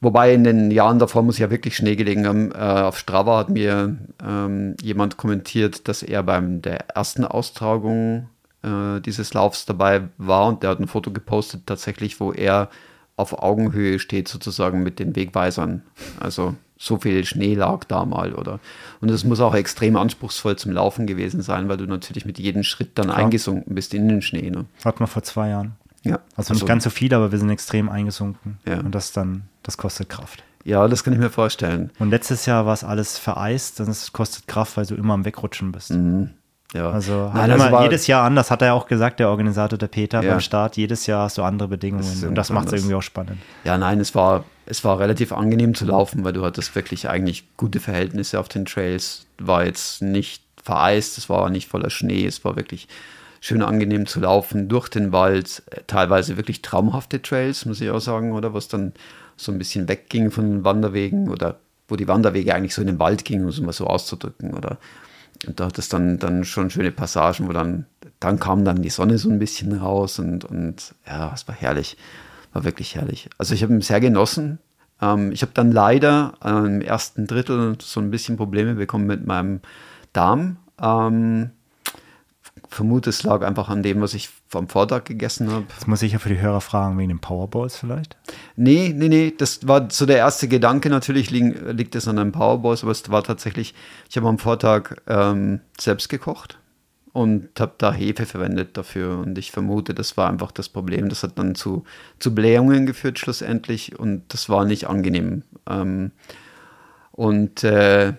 Wobei in den Jahren davor muss ja wirklich Schnee gelegen haben. Äh, auf Strava hat mir ähm, jemand kommentiert, dass er beim der ersten Austragung äh, dieses Laufs dabei war und der hat ein Foto gepostet tatsächlich, wo er auf Augenhöhe steht sozusagen mit den Wegweisern. Also so viel Schnee lag da mal, oder? Und es muss auch extrem anspruchsvoll zum Laufen gewesen sein, weil du natürlich mit jedem Schritt dann eingesunken bist in den Schnee. Ne? Hatten wir vor zwei Jahren. Ja, Also nicht ganz so viel, aber wir sind extrem eingesunken. Ja. Und das dann, das kostet Kraft. Ja, das kann ich mir vorstellen. Und letztes Jahr war es alles vereist und es kostet Kraft, weil du immer am Wegrutschen bist. Ja. Also Nein, immer war- jedes Jahr anders, hat er ja auch gesagt, der Organisator, der Peter Ja. beim Start. Jedes Jahr hast du andere Bedingungen Das und das macht es irgendwie auch spannend. Ja, nein, es war, es war relativ angenehm zu laufen, weil du hattest wirklich eigentlich gute Verhältnisse auf den Trails. War jetzt nicht vereist, es war nicht voller Schnee, es war wirklich schön angenehm zu laufen durch den Wald. Teilweise wirklich traumhafte Trails, muss ich auch sagen, oder was dann so ein bisschen wegging von den Wanderwegen oder wo die Wanderwege eigentlich so in den Wald gingen, um es mal so auszudrücken. Oder da hat es dann, dann schon schöne Passagen, wo dann, dann kam dann die Sonne so ein bisschen raus und, und ja, es war herrlich. War wirklich herrlich. Also ich habe ihn sehr genossen. Ähm, ich habe dann leider äh, im ersten Drittel so ein bisschen Probleme bekommen mit meinem Darm. Ähm, vermute, es lag einfach an dem, was ich am Vortag gegessen habe. Das muss ich ja für die Hörer fragen, wegen den Powerballs vielleicht. Nee, nee, nee, das war so der erste Gedanke. Natürlich liegen, liegt es an einem Powerballs, aber es war tatsächlich, ich habe am Vortag ähm, selbst gekocht und habe da Hefe verwendet dafür. Und ich vermute, das war einfach das Problem. Das hat dann zu, zu Blähungen geführt schlussendlich und das war nicht angenehm. Ähm, und äh,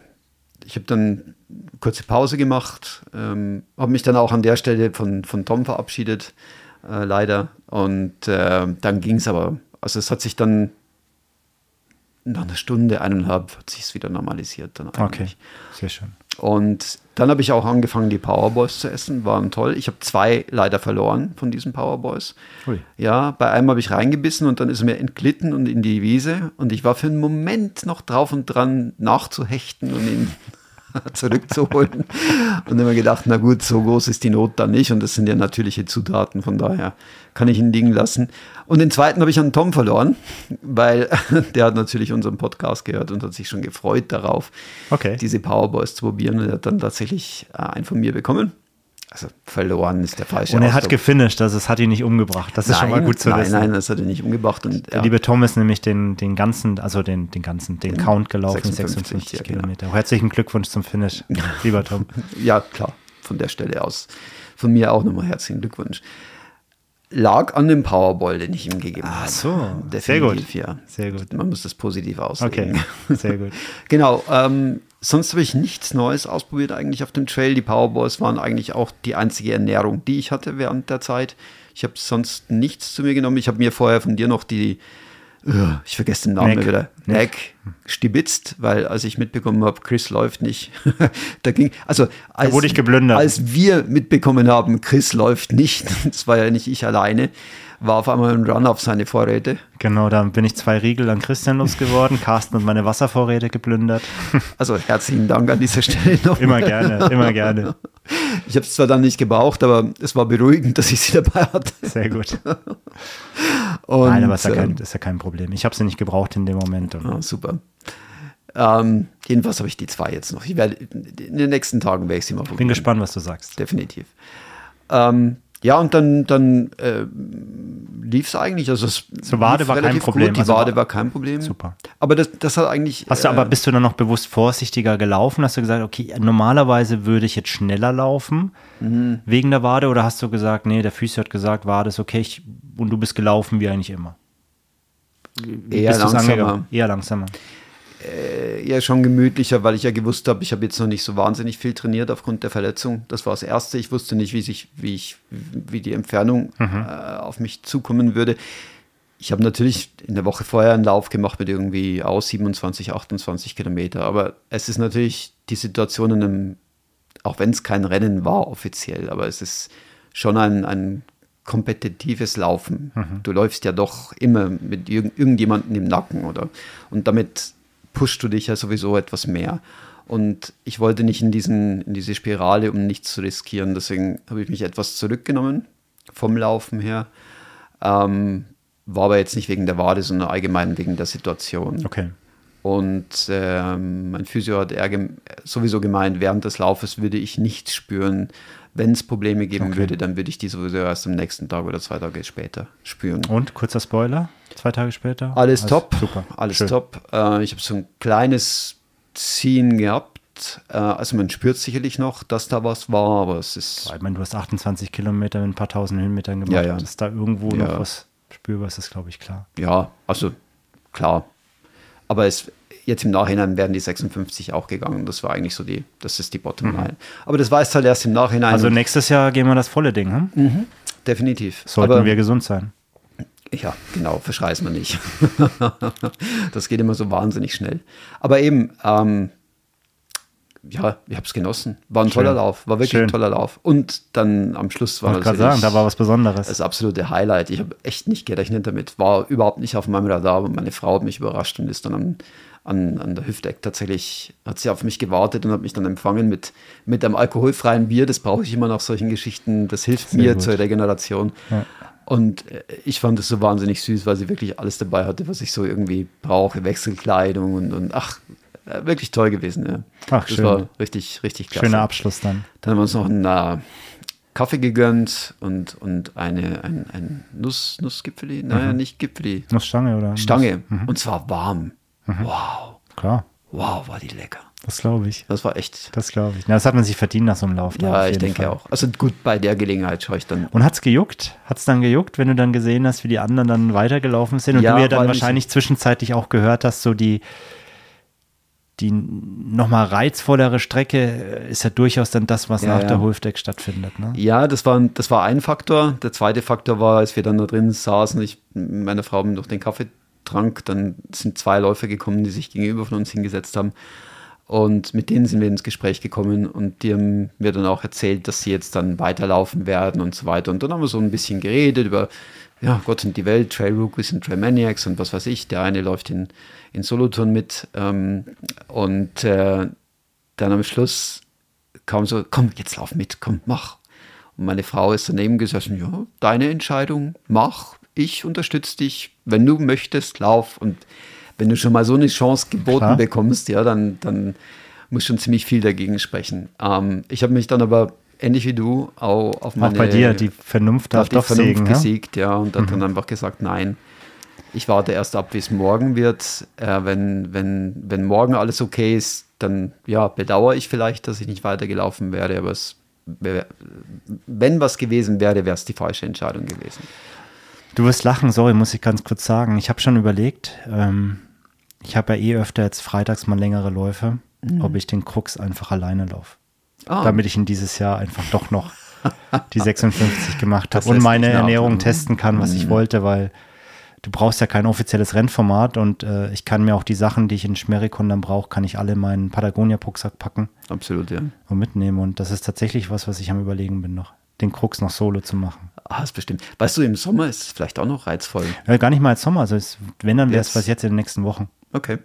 ich habe dann kurze Pause gemacht, ähm, habe mich dann auch an der Stelle von, von Tom verabschiedet, äh, leider. Und äh, dann ging es aber, also es hat sich dann nach einer Stunde, eineinhalb, hat sich es wieder normalisiert dann Okay, sehr schön. Und dann habe ich auch angefangen, die Powerboys zu essen, waren toll. Ich habe zwei leider verloren von diesen Powerboys. Ui. Ja, bei einem habe ich reingebissen und dann ist er mir entglitten und in die Wiese. Und ich war für einen Moment noch drauf und dran, nachzuhechten und ihn (laughs) zurückzuholen. Und ich gedacht, na gut, so groß ist die Not dann nicht. Und das sind ja natürliche Zutaten, von daher kann ich ihn liegen lassen. Und den zweiten habe ich an Tom verloren, weil (laughs) der hat natürlich unseren Podcast gehört und hat sich schon gefreut darauf, Okay. diese Powerboys zu probieren. Und er hat dann tatsächlich äh, einen von mir bekommen. Also verloren ist der falsche Und er hat Ausdruck. gefinisht, also es hat ihn nicht umgebracht. Das ist schon mal gut zu nein, wissen. Nein, das hat er nicht umgebracht. Und, Der ja. liebe Tom ist nämlich den, den ganzen, also den, den ganzen, den Count gelaufen, 56, 56, ja, genau. Kilometer. Herzlichen Glückwunsch zum Finish, (laughs) lieber Tom. Ja, klar, von der Stelle aus. Von mir auch nochmal herzlichen Glückwunsch. Lag an dem Powerball, den ich ihm gegeben habe. Ach so, Definitiv, sehr gut. Ja. Sehr gut. Man muss das positiv auslegen. Okay, sehr gut. (laughs) Genau, ähm, sonst habe ich nichts Neues ausprobiert eigentlich auf dem Trail. Die Powerballs waren eigentlich auch die einzige Ernährung, die ich hatte während der Zeit. Ich habe sonst nichts zu mir genommen. Ich habe mir vorher von dir noch die Ja, ich vergesse den Namen Neck. wieder. Neck stibitzt, weil als ich mitbekommen habe, Chris läuft nicht, (laughs) da ging, also als, wurde ich geblündert. als wir mitbekommen haben, Chris läuft nicht, (laughs) das war ja nicht ich alleine, war auf einmal ein Run auf seine Vorräte. Genau, dann bin ich zwei Riegel an Christian losgeworden, Carsten und meine Wasservorräte geplündert. Also herzlichen Dank an dieser Stelle noch. Immer gerne, immer gerne. Ich habe es zwar dann nicht gebraucht, aber es war beruhigend, dass ich sie dabei hatte. Sehr gut. Und, Nein, aber ist ja, kein, ähm, ist ja kein Problem. Ich habe sie nicht gebraucht in dem Moment. Ja, super. Ähm, jedenfalls habe ich die zwei jetzt noch. Ich werde, in den nächsten Tagen werde ich sie mal probieren. bin gespannt, was du sagst. Definitiv. Ähm, ja, und dann, dann äh, lief es eigentlich. Also es Zur Wade war kein Problem. Gut. Die Also Wade war- kein Problem. Super. Aber das, das hat eigentlich. Hast du äh, aber, bist du dann noch bewusst vorsichtiger gelaufen? Hast du gesagt, okay, normalerweise würde ich jetzt schneller laufen Mhm. wegen der Wade? Oder hast du gesagt, nee, der Physio hat gesagt, Wade ist okay ich, und du bist gelaufen wie eigentlich immer? eher langsamer. Eher langsamer. Eher schon gemütlicher, weil ich ja gewusst habe, ich habe jetzt noch nicht so wahnsinnig viel trainiert aufgrund der Verletzung. Das war das Erste. Ich wusste nicht, wie, sich, wie, ich, wie die Entfernung Mhm. äh, auf mich zukommen würde. Ich habe natürlich in der Woche vorher einen Lauf gemacht mit irgendwie aus 27, 28 Kilometer. Aber es ist natürlich die Situation in einem, auch wenn es kein Rennen war offiziell, aber es ist schon ein, ein kompetitives Laufen. Du läufst ja doch immer mit irgend, irgendjemandem im Nacken, oder? Und damit pushst du dich ja sowieso etwas mehr. Und ich wollte nicht in, diesen, in diese Spirale, um nichts zu riskieren. Deswegen habe ich mich etwas zurückgenommen vom Laufen her. Ähm, war aber jetzt nicht wegen der Wade, sondern allgemein wegen der Situation. Okay. Und ähm, mein Physio hat sowieso gemeint, während des Laufes würde ich nichts spüren. Wenn es Probleme geben Okay. würde, dann würde ich die sowieso erst am nächsten Tag oder zwei Tage später spüren. Und kurzer Spoiler, zwei Tage später? Alles Also, top. Super. Alles Schön. top. Äh, ich habe so ein kleines Ziehen gehabt. Äh, also man spürt sicherlich noch, dass da was war, aber es ist Ich meine, du hast 28 Kilometer mit ein paar tausend Höhenmetern gemacht. Ja, ja. Dass da irgendwo Ja. noch was spürbar ist, ist, glaube ich, klar. ja, also klar. Aber es, jetzt im Nachhinein wären die 56 auch gegangen. Das war eigentlich so die, das ist die Bottomline. Aber das weiß halt erst im Nachhinein. Mhm. Also nächstes Jahr gehen wir das volle Ding, hm? definitiv. Sollten Aber- wir gesund sein. Ja, genau, verschreiß man nicht. (laughs) das geht immer so wahnsinnig schnell. Aber eben, ähm, ja, ich habe es genossen. War ein Schön. toller Lauf, war wirklich Schön. ein toller Lauf. Und dann am Schluss war gerade natürlich sagen, da war was Besonderes. das absolute Highlight. Ich habe echt nicht gerechnet damit. War überhaupt nicht auf meinem Radar. Und meine Frau hat mich überrascht und ist dann an, an, an der Hüfteck tatsächlich, hat sie auf mich gewartet und hat mich dann empfangen mit, mit einem alkoholfreien Bier. Das brauche ich immer nach solchen Geschichten. Das hilft Sehr mir gut. zur Regeneration. Ja. Und äh, ich fand es so wahnsinnig süß, weil sie wirklich alles dabei hatte, was ich so irgendwie brauche. Wechselkleidung und, und ach, äh, wirklich toll gewesen. Ja. Ach, das schön. war richtig, richtig klasse. Schöner Abschluss dann. Dann haben wir uns noch einen äh, Kaffee gegönnt und, und eine, ein, ein Nuss, Nussgipfeli. Naja, nicht Gipfeli. Nussstange oder? Stange. Mhm. Und zwar warm. Wow. Klar, Wow, war die lecker. das glaube ich. Das war echt. Das glaube ich. Na, das hat man sich verdient nach so einem Lauf. Ja, ich jeden denke Fall. auch. Also gut, bei der Gelegenheit schaue ich dann. Und hat's gejuckt? Hat's dann gejuckt, wenn du dann gesehen hast, wie die anderen dann weitergelaufen sind und Ja, du ja dann ich- wahrscheinlich zwischenzeitlich auch gehört hast, so die die nochmal reizvollere Strecke äh, ist ja durchaus dann das, was Ja, nach ja. der Hofdeck stattfindet. Ne? Ja, das war, das war ein Faktor. Der zweite Faktor war, als wir dann da drin saßen, ich mit meiner Frau noch den Kaffee trank, dann sind zwei Läufer gekommen, die sich gegenüber von uns hingesetzt haben. Und mit denen sind wir ins Gespräch gekommen und die haben mir dann auch erzählt, dass sie jetzt dann weiterlaufen werden und so weiter. Und dann haben wir so ein bisschen geredet über, ja, Gott und die Welt, Trail Rookies und Trail Maniacs und was weiß ich. Der eine läuft in, in Solothurn mit. Ähm, und äh, dann am Schluss kam so, komm, jetzt lauf mit, komm, mach. Und meine Frau ist daneben gesessen, ja, deine Entscheidung, mach, ich unterstütze dich, wenn du möchtest, lauf. Und wenn du schon mal so eine Chance geboten Klar. bekommst, ja, dann, dann muss schon ziemlich viel dagegen sprechen. Ähm, ich habe mich dann aber, ähnlich wie du, auch auf Auch meine bei dir, die Vernunft auf die doch Vernunft siegen. Ja? gesiegt, ja, und hat dann einfach gesagt, nein, ich warte erst ab, wie es morgen wird. Äh, wenn, wenn, wenn morgen alles okay ist, dann ja, bedauere ich vielleicht, dass ich nicht weitergelaufen wäre, aber es wenn was gewesen wäre, wäre es die falsche Entscheidung gewesen. Du wirst lachen, sorry, muss ich ganz kurz sagen. Ich habe schon überlegt, ähm, ich habe ja eh öfter jetzt freitags mal längere Läufe, ob ich den Krux einfach alleine laufe. Ah, Damit ich ihn dieses Jahr einfach doch noch die (laughs) 56 gemacht habe und meine Ernährung nachdenken. testen kann, was ich wollte, weil du brauchst ja kein offizielles Rennformat und äh, ich kann mir auch die Sachen, die ich in Schmerikon dann brauche, kann ich alle in meinen Patagonia-Rucksack packen Absolut, ja. und mitnehmen. Und das ist tatsächlich was, was ich am Überlegen bin noch, den Krux noch solo zu machen. Ah, ist bestimmt. Weißt du, im Sommer ist es vielleicht auch noch reizvoll. Ja, gar nicht mal als Sommer, also es, wenn, dann wäre es was jetzt in den nächsten Wochen. Okay.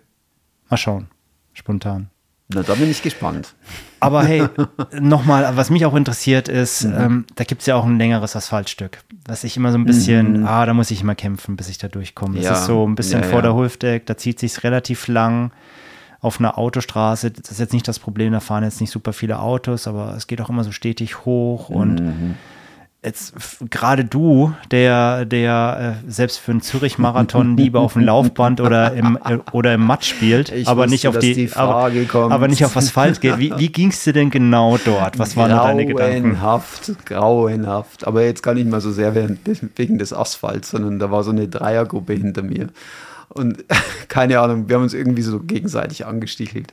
Mal schauen, spontan. Na, da bin ich gespannt. Aber hey, (laughs) nochmal, was mich auch interessiert ist, Mhm. ähm, da gibt es ja auch ein längeres Asphaltstück. Was ich immer so ein bisschen, ah, da muss ich immer kämpfen, bis ich da durchkomme. Das Mhm. Ja, ist so ein bisschen ja, vor ja. der Hufdeck, da zieht sich relativ lang auf einer Autostraße. Das ist jetzt nicht das Problem, da fahren jetzt nicht super viele Autos, aber es geht auch immer so stetig hoch und Mhm. jetzt gerade du, der, der äh, selbst für einen Zürich-Marathon (laughs) lieber auf dem Laufband oder im, äh, oder im Matsch spielt, Ich aber wusste, nicht auf die, die aber, aber nicht auf Asphalt geht. Wie, wie ging es dir denn genau dort? Was waren deine Gedanken? Grauenhaft, grauenhaft. Aber jetzt gar nicht mal so sehr wegen des Asphalts, sondern da war so eine Dreiergruppe hinter mir. Und (laughs) keine Ahnung, wir haben uns irgendwie so gegenseitig angestichelt.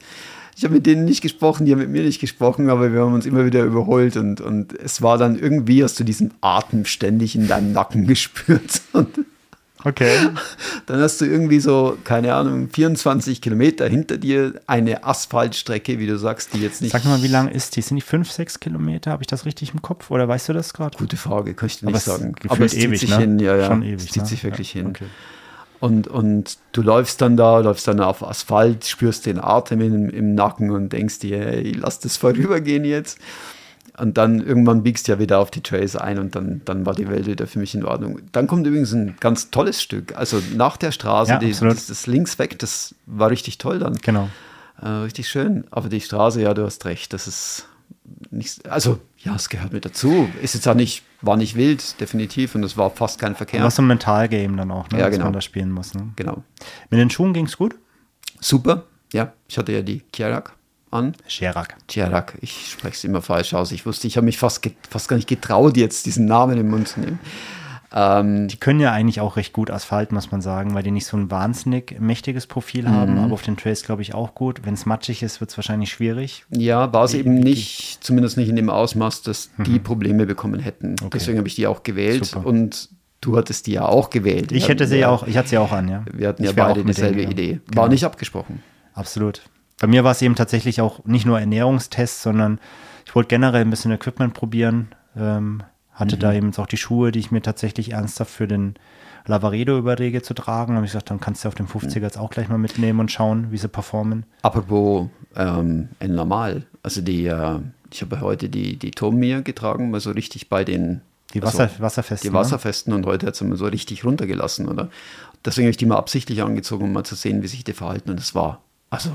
Ich habe mit denen nicht gesprochen, die haben mit mir nicht gesprochen, aber wir haben uns immer wieder überholt und, und es war dann irgendwie, hast du diesen Atem ständig in deinem Nacken (laughs) gespürt. Und Okay. dann hast du irgendwie so, keine Ahnung, 24 Kilometer hinter dir eine Asphaltstrecke, wie du sagst, die jetzt nicht. Sag mal, wie lang ist die? Sind die fünf, sechs Kilometer? Habe ich das richtig im Kopf? Oder weißt du das gerade? Gute Frage, kann ich dir nicht sagen. Aber es zieht ewig, sich ne? hin, ja, ja. Schon ewig, es zieht ne? sich wirklich Ja, hin. okay. Und, und du läufst dann da, läufst dann auf Asphalt, spürst den Atem im, im Nacken und denkst dir, ey, lass das vorübergehen jetzt. Und dann irgendwann biegst du ja wieder auf die Trails ein und dann, dann war die Welt wieder für mich in Ordnung. Dann kommt übrigens ein ganz tolles Stück. Also nach der Straße, Ja, die, das, das links weg, das war richtig toll dann. Genau. Äh, richtig schön. Aber die Straße, ja, du hast recht, das ist nicht, also ja, es gehört mit dazu. Ist jetzt auch nicht, war nicht wild, definitiv, und es war fast kein Verkehr. Was so ein Mentalgame dann auch, ne? Ja, dass genau. man da spielen muss. Ne? Genau. Mit den Schuhen ging es gut? Super. Ja, ich hatte ja die Kierak an. Scherak. Kierak, ich spreche es immer falsch aus. Ich wusste, ich habe mich fast, fast gar nicht getraut, jetzt diesen Namen im Mund zu nehmen. Ähm, Die können ja eigentlich auch recht gut Asphalt, muss man sagen, weil die nicht so ein wahnsinnig mächtiges Profil haben, Mhm. aber auf den Trails glaube ich auch gut. Wenn es matschig ist, wird es wahrscheinlich schwierig. ja, war es eben nicht, zumindest nicht in dem Ausmaß, dass die Probleme bekommen hätten. Mhm. Okay. Deswegen habe ich die auch gewählt Super. und du hattest die ja auch gewählt. Ich hätte sie ja- auch, ich hatte sie auch an, ja. Wir hatten ja Ich beide denen dieselbe gegangen. Idee. Genau. War nicht abgesprochen. Absolut. Bei mir war es eben tatsächlich auch nicht nur Ernährungstests, sondern ich wollte generell ein bisschen Equipment probieren. Ähm, hatte Mhm. da eben auch die Schuhe, die ich mir tatsächlich ernsthaft für den Lavaredo überlege zu tragen. Habe ich gesagt, dann kannst du auf dem 50er jetzt auch gleich mal mitnehmen und schauen, wie sie performen. Apropos ähm, ein Normal, also die, äh, ich habe heute die, die Tomir getragen, mal so richtig bei den Die also Wasser, Wasserfesten. die Wasserfesten und heute hat sie mal so richtig runtergelassen, oder? Deswegen habe ich die mal absichtlich angezogen, um mal zu sehen, wie sich die verhalten. Und es war, also,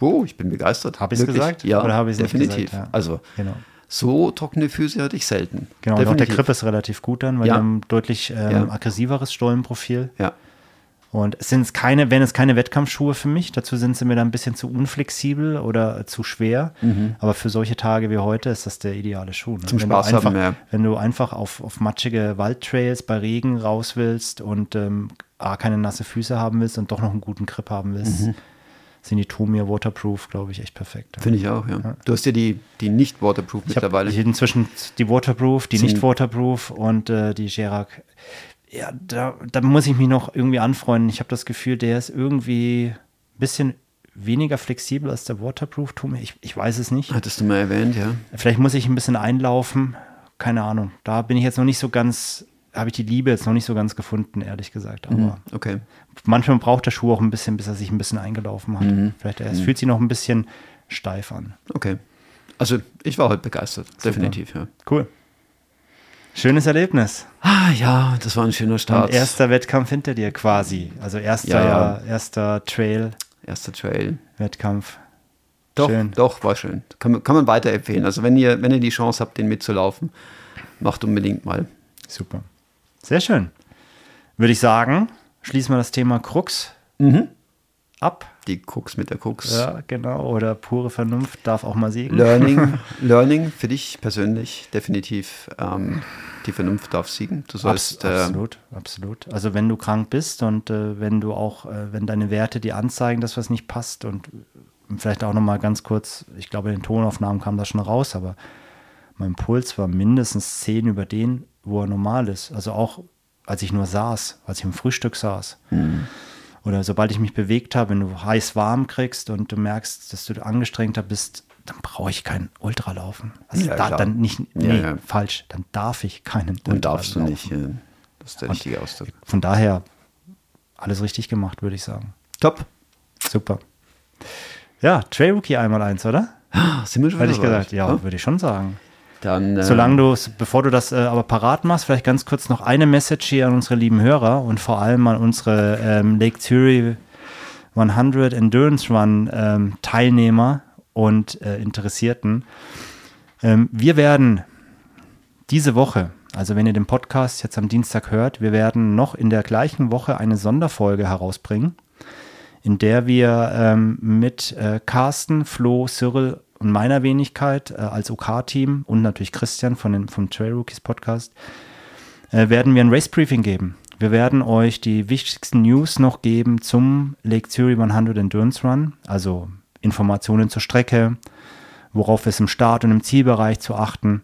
oh, ich bin begeistert. Habe ich es gesagt? Ja, Oder habe ich es nicht definitiv. gesagt? Ja. Also, Genau. So trockene Füße hatte ich selten. Genau, und auch der Definitiv. Grip ist relativ gut dann, weil Ja. die haben ein deutlich ähm, Ja. aggressiveres Stollenprofil. Ja, Und es sind keine, wenn es keine Wettkampfschuhe für mich, dazu sind sie mir dann ein bisschen zu unflexibel oder zu schwer. Aber für solche Tage wie heute ist das der ideale Schuh. Ne? Mhm. Zum wenn Spaß du einfach, haben, ja. Wenn du einfach auf, auf matschige Waldtrails bei Regen raus willst und ähm, A, keine nasse Füße haben willst und doch noch einen guten Grip haben willst, Mhm. Sind die Tomir Waterproof, glaube ich, echt perfekt. finde ich auch, ja. Du hast ja die, die nicht waterproof Ich habe mittlerweile. inzwischen die Waterproof, die nicht Waterproof und äh, die Gerak. Ja, da, da muss ich mich noch irgendwie anfreunden. Ich habe das Gefühl, der ist irgendwie ein bisschen weniger flexibel als der Waterproof. Tommy. Ich, ich weiß es nicht. Hattest du mal erwähnt, ja. Vielleicht muss ich ein bisschen einlaufen. Keine Ahnung. Da bin ich jetzt noch nicht so ganz, habe ich die Liebe jetzt noch nicht so ganz gefunden, ehrlich gesagt. Aber Mhm. Okay. manchmal braucht der Schuh auch ein bisschen, bis er sich ein bisschen eingelaufen hat. Mhm. Vielleicht es fühlt sich noch ein bisschen steif an. Okay. Also, ich war heute begeistert. Definitiv, ja. Cool. Schönes Erlebnis. Ah, ja, das war ein schöner Start. Und erster Wettkampf hinter dir quasi. Also erster, Ja, erster Erster Trail. Trail-Wettkampf. Doch, Schön. doch, war schön. Kann, man- kann man weiterempfehlen. Also wenn ihr, wenn ihr die Chance habt, den mitzulaufen, macht unbedingt mal. Super. Sehr schön. Würde ich sagen, schließen wir das Thema Krux ab. Die Krux mit der Krux. Ja, genau. Oder pure Vernunft darf auch mal siegen. Learning, (laughs) Learning für dich persönlich definitiv. Ähm, die Vernunft darf siegen. Du Abs sollst äh, absolut, absolut. Also wenn du krank bist und äh, wenn du auch, äh, wenn deine Werte dir anzeigen, dass was nicht passt und äh, vielleicht auch noch mal ganz kurz, ich glaube in den Tonaufnahmen kam das schon raus, aber mein Puls war mindestens 10 über den, wo er normal ist. Also auch als ich nur saß, als ich im Frühstück saß. Oder sobald ich mich bewegt habe, wenn du heiß warm kriegst und du merkst, dass du angestrengter bist, dann brauche ich keinen Ultralaufen. Also Ja, da, dann nicht, Ja, nee, ja. falsch, dann darf ich keinen Dann darfst du Ultralaufen. nicht. Das ist der richtige Ausdruck. Von daher alles richtig gemacht, würde ich sagen. Top. Super. Ja, Trail Rookie einmal eins, oder? Ah, Sind wir schon Hätte ich gesagt, ja, würde ich schon sagen. Dann, äh, Solange du, bevor du das äh, aber parat machst, vielleicht ganz kurz noch eine Message hier an unsere lieben Hörer und vor allem an unsere ähm, Lake Fury 100 Endurance Run ähm, Teilnehmer und äh, Interessierten. Ähm, wir werden diese Woche, also wenn ihr den Podcast jetzt am Dienstag hört, wir werden noch in der gleichen Woche eine Sonderfolge herausbringen, in der wir ähm, mit äh, Carsten, Flo, Cyril und meiner Wenigkeit äh, als OK-Team und natürlich Christian von den, vom Trail Rookies Podcast äh, werden wir ein Race Briefing geben. Wir werden euch die wichtigsten News noch geben zum Lake Fury 100 Endurance Run, also Informationen zur Strecke, worauf es im Start und im Zielbereich zu achten.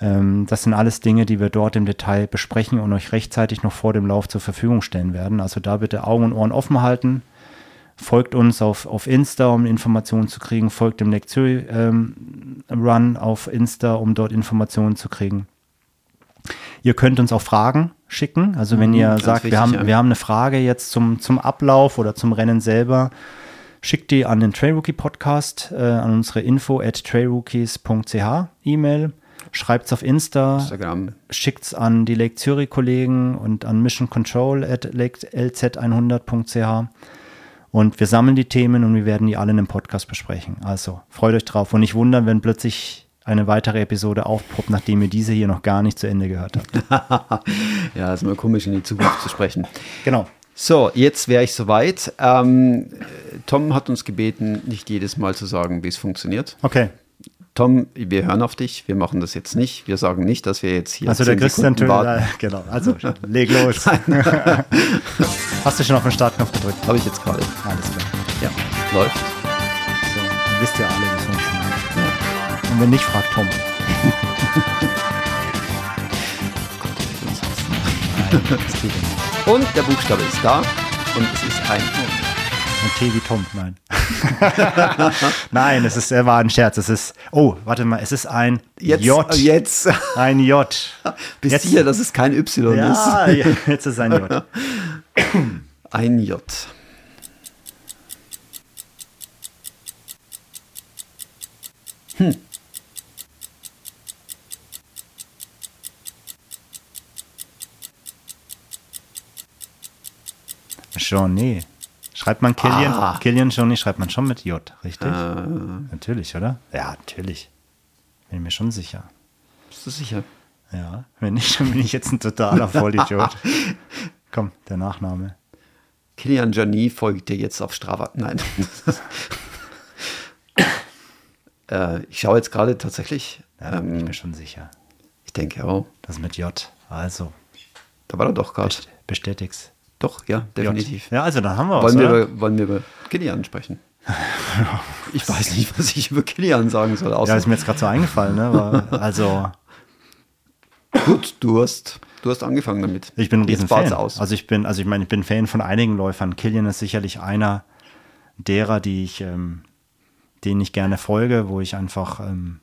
Ähm, das sind alles Dinge, die wir dort im Detail besprechen und euch rechtzeitig noch vor dem Lauf zur Verfügung stellen werden. Also da bitte Augen und Ohren offen halten. Folgt uns auf, auf Insta, um Informationen zu kriegen. Folgt dem Lake Fury ähm, Run auf Insta, um dort Informationen zu kriegen. Ihr könnt uns auch Fragen schicken. Also wenn Mhm, ihr sagt, wichtig, wir, haben, ja. wir haben eine Frage jetzt zum, zum Ablauf oder zum Rennen selber, schickt die an den Trailrookie Podcast, äh, an unsere info at trailrookies.ch E-Mail. Schreibt es auf Insta, Instagram. schickt es an die Lake Zürich Kollegen und an Mission Control at lz100.ch und wir sammeln die Themen und wir werden die alle in einem Podcast besprechen. Also freut euch drauf und nicht wundern, wenn plötzlich eine weitere Episode aufpoppt, nachdem ihr diese hier noch gar nicht zu Ende gehört habt. (laughs) Ja, ist immer komisch, in die Zukunft zu sprechen. Genau. So, jetzt wäre ich soweit. Ähm, Tom hat uns gebeten, nicht jedes Mal zu sagen, wie es funktioniert. Okay. Tom, wir hören auf dich. Wir machen das jetzt nicht. Wir sagen nicht, dass wir jetzt hier Also der 10 Christian Sekunden Töne, warten. genau. Also (laughs) leg los. (laughs) Hast du schon auf den Startknopf gedrückt? Habe ich jetzt gerade. Alles klar. Ja, läuft. So, ihr wisst ja alle, wie es funktioniert. Und wenn nicht, fragt Tom. (laughs) Nein. Und der Buchstabe ist da. Und es ist ein. Ein T wie Tom, nein. (laughs) nein, es ist, er war ein Scherz. Es ist, oh, warte mal, es ist ein Jetzt, J. jetzt (laughs) Ein J. (laughs) bist Jetzt- sicher, dass es kein Y Ja, ist. ja, jetzt ist es ein J. (coughs) Ein J. Journée. Schreibt man Killian? Ah. Killian Journée schreibt man schon mit J, richtig? Äh, Natürlich, oder? Ja, natürlich. Bin mir schon sicher. bist du sicher? Ja, wenn nicht, dann bin ich jetzt ein totaler Vollidiot. (laughs) Komm, der Nachname. Kilian Jani folgt dir jetzt auf Strava. Nein. (laughs) äh, ich schaue jetzt gerade tatsächlich. Ja, da bin ich ähm, mir schon sicher. ich denke, oh, Das mit J. Also, da war er doch gerade. best- bestätig's. Doch, ja, definitiv. Ja, also dann haben wir was, Wollen wir, über, wollen wir über Kilian sprechen? (laughs) ich weiß nicht, was ich über Kilian sagen soll. Ja, ist mir jetzt gerade so eingefallen, ne? Aber, also, (laughs) gut, du hast, du hast angefangen damit. ich bin ein Riesenfan. baut's aus. Also ich bin, also ich meine, ich bin Fan von einigen Läufern. Killian ist sicherlich einer derer, die ich, ähm, denen ich gerne folge, wo ich einfach ähm,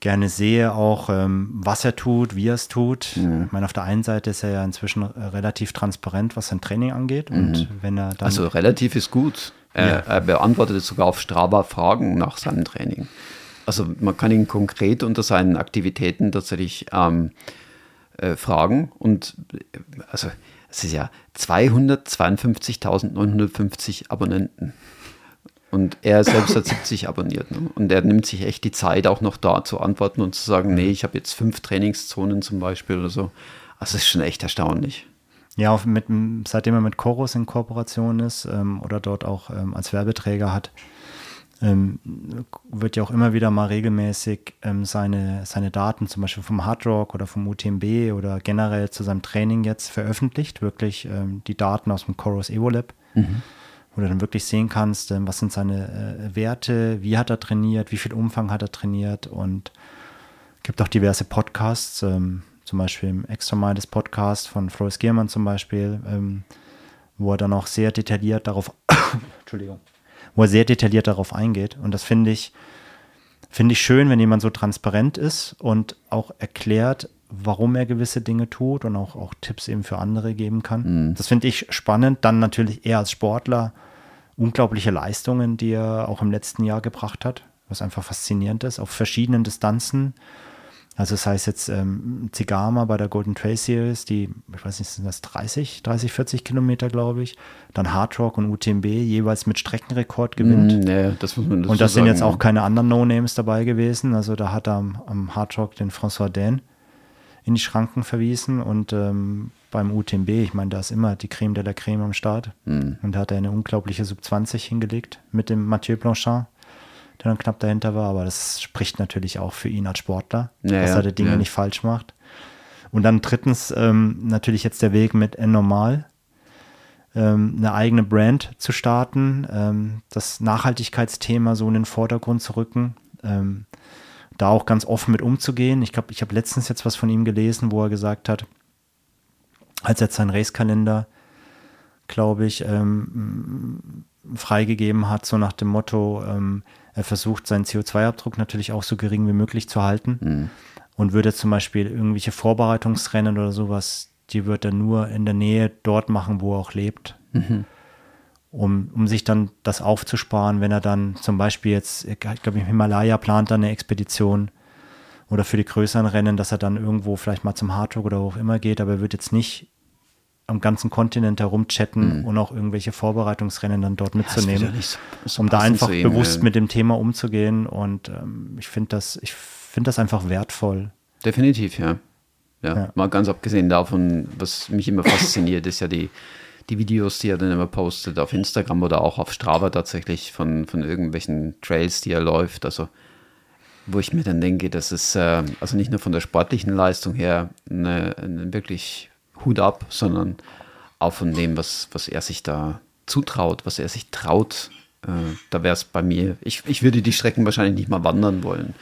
gerne sehe, auch ähm, was er tut, wie er es tut. Mhm. Ich meine, auf der einen Seite ist er ja inzwischen relativ transparent, was sein Training angeht. Und wenn er dann Mhm. also relativ ist gut. Er, Ja. er beantwortet sogar auf Strava Fragen nach seinem Training. Also man kann ihn konkret unter seinen Aktivitäten tatsächlich ähm, äh, fragen. Und äh, also es ist ja 252.950 Abonnenten. Und er selbst hat 70 abonniert. Ne? Und er nimmt sich echt die Zeit, auch noch da zu antworten und zu sagen, nee, ich habe jetzt fünf Trainingszonen zum Beispiel oder so. Also das ist schon echt erstaunlich. Ja, mit, dem- seitdem er mit Chorus in Kooperation ist ähm, oder dort auch ähm, als Werbeträger hat, ähm, wird ja auch immer wieder mal regelmäßig ähm, seine, seine Daten, zum Beispiel vom Hard Rock oder vom UTMB oder generell zu seinem Training jetzt veröffentlicht. Wirklich ähm, die Daten aus dem Chorus Evolab, wo du dann wirklich sehen kannst, ähm, was sind seine äh, Werte, wie hat er trainiert, wie viel Umfang hat er trainiert und gibt auch diverse Podcasts. Ähm, zum Beispiel im Extra Mindes Podcast von Floris Giermann zum Beispiel, ähm, wo er dann auch sehr detailliert darauf, (coughs) Entschuldigung, wo er sehr detailliert darauf eingeht. Und das finde ich, finde ich schön, wenn jemand so transparent ist und auch erklärt, warum er gewisse Dinge tut und auch, auch Tipps eben für andere geben kann. Das finde ich spannend. Dann natürlich er als Sportler unglaubliche Leistungen, die er auch im letzten Jahr gebracht hat, was einfach faszinierend ist, auf verschiedenen Distanzen. Also das heißt jetzt ähm, Zigama bei der Golden Trail Series, die, ich weiß nicht, sind das 30, 30, 40 Kilometer, glaube ich. Dann Hard Rock und UTMB jeweils mit Streckenrekord gewinnt. Mm, nee, das muss man dazu Und das sind sagen, jetzt auch keine anderen No-Names dabei gewesen. Also da hat er am, am Hard Rock den François Dan in die Schranken verwiesen und ähm, beim UTMB, ich meine, da ist immer die Creme de la Creme am Start. Hm. Und da hat er eine unglaubliche Sub 20 hingelegt mit dem Mathieu Blanchard, der dann knapp dahinter war. Aber das spricht natürlich auch für ihn als Sportler, Ja, dass er die Dinge ja. nicht falsch macht. Und dann drittens ähm, natürlich jetzt der Weg mit N-Normal, ähm, eine eigene Brand zu starten, ähm, das Nachhaltigkeitsthema so in den Vordergrund zu rücken, ähm, da auch ganz offen mit umzugehen. Ich glaube, ich habe letztens jetzt was von ihm gelesen, wo er gesagt hat, als er seinen Racekalender, glaube ich, ähm, freigegeben hat, so nach dem Motto, ähm, er versucht seinen CO2-Abdruck natürlich auch so gering wie möglich zu halten und würde zum Beispiel irgendwelche Vorbereitungsrennen oder sowas, die wird er nur in der Nähe dort machen, wo er auch lebt. Um, um sich dann das aufzusparen, wenn er dann zum Beispiel jetzt, ich glaube, im Himalaya plant er eine Expedition oder für die größeren Rennen, dass er dann irgendwo vielleicht mal zum Hardrock oder wo auch immer geht, aber er wird jetzt nicht am ganzen Kontinent herumchatten und auch irgendwelche Vorbereitungsrennen dann dort Mhm. Mitzunehmen ja so- so um da einfach ihm, bewusst ja. mit dem Thema umzugehen. Und ähm, ich finde das, ich finde das einfach wertvoll. Definitiv, ja. ja. Ja. Mal ganz abgesehen davon, was mich immer fasziniert, ist ja die, die Videos, die er dann immer postet auf Instagram oder auch auf Strava tatsächlich von, von irgendwelchen Trails, die er läuft. Also, wo ich mir dann denke, das ist äh, also nicht nur von der sportlichen Leistung her eine, eine wirklich Hut ab, sondern auch von dem, was, was er sich da zutraut, was er sich traut. Äh, da wäre es bei mir, ich, ich würde die Strecken wahrscheinlich nicht mal wandern wollen.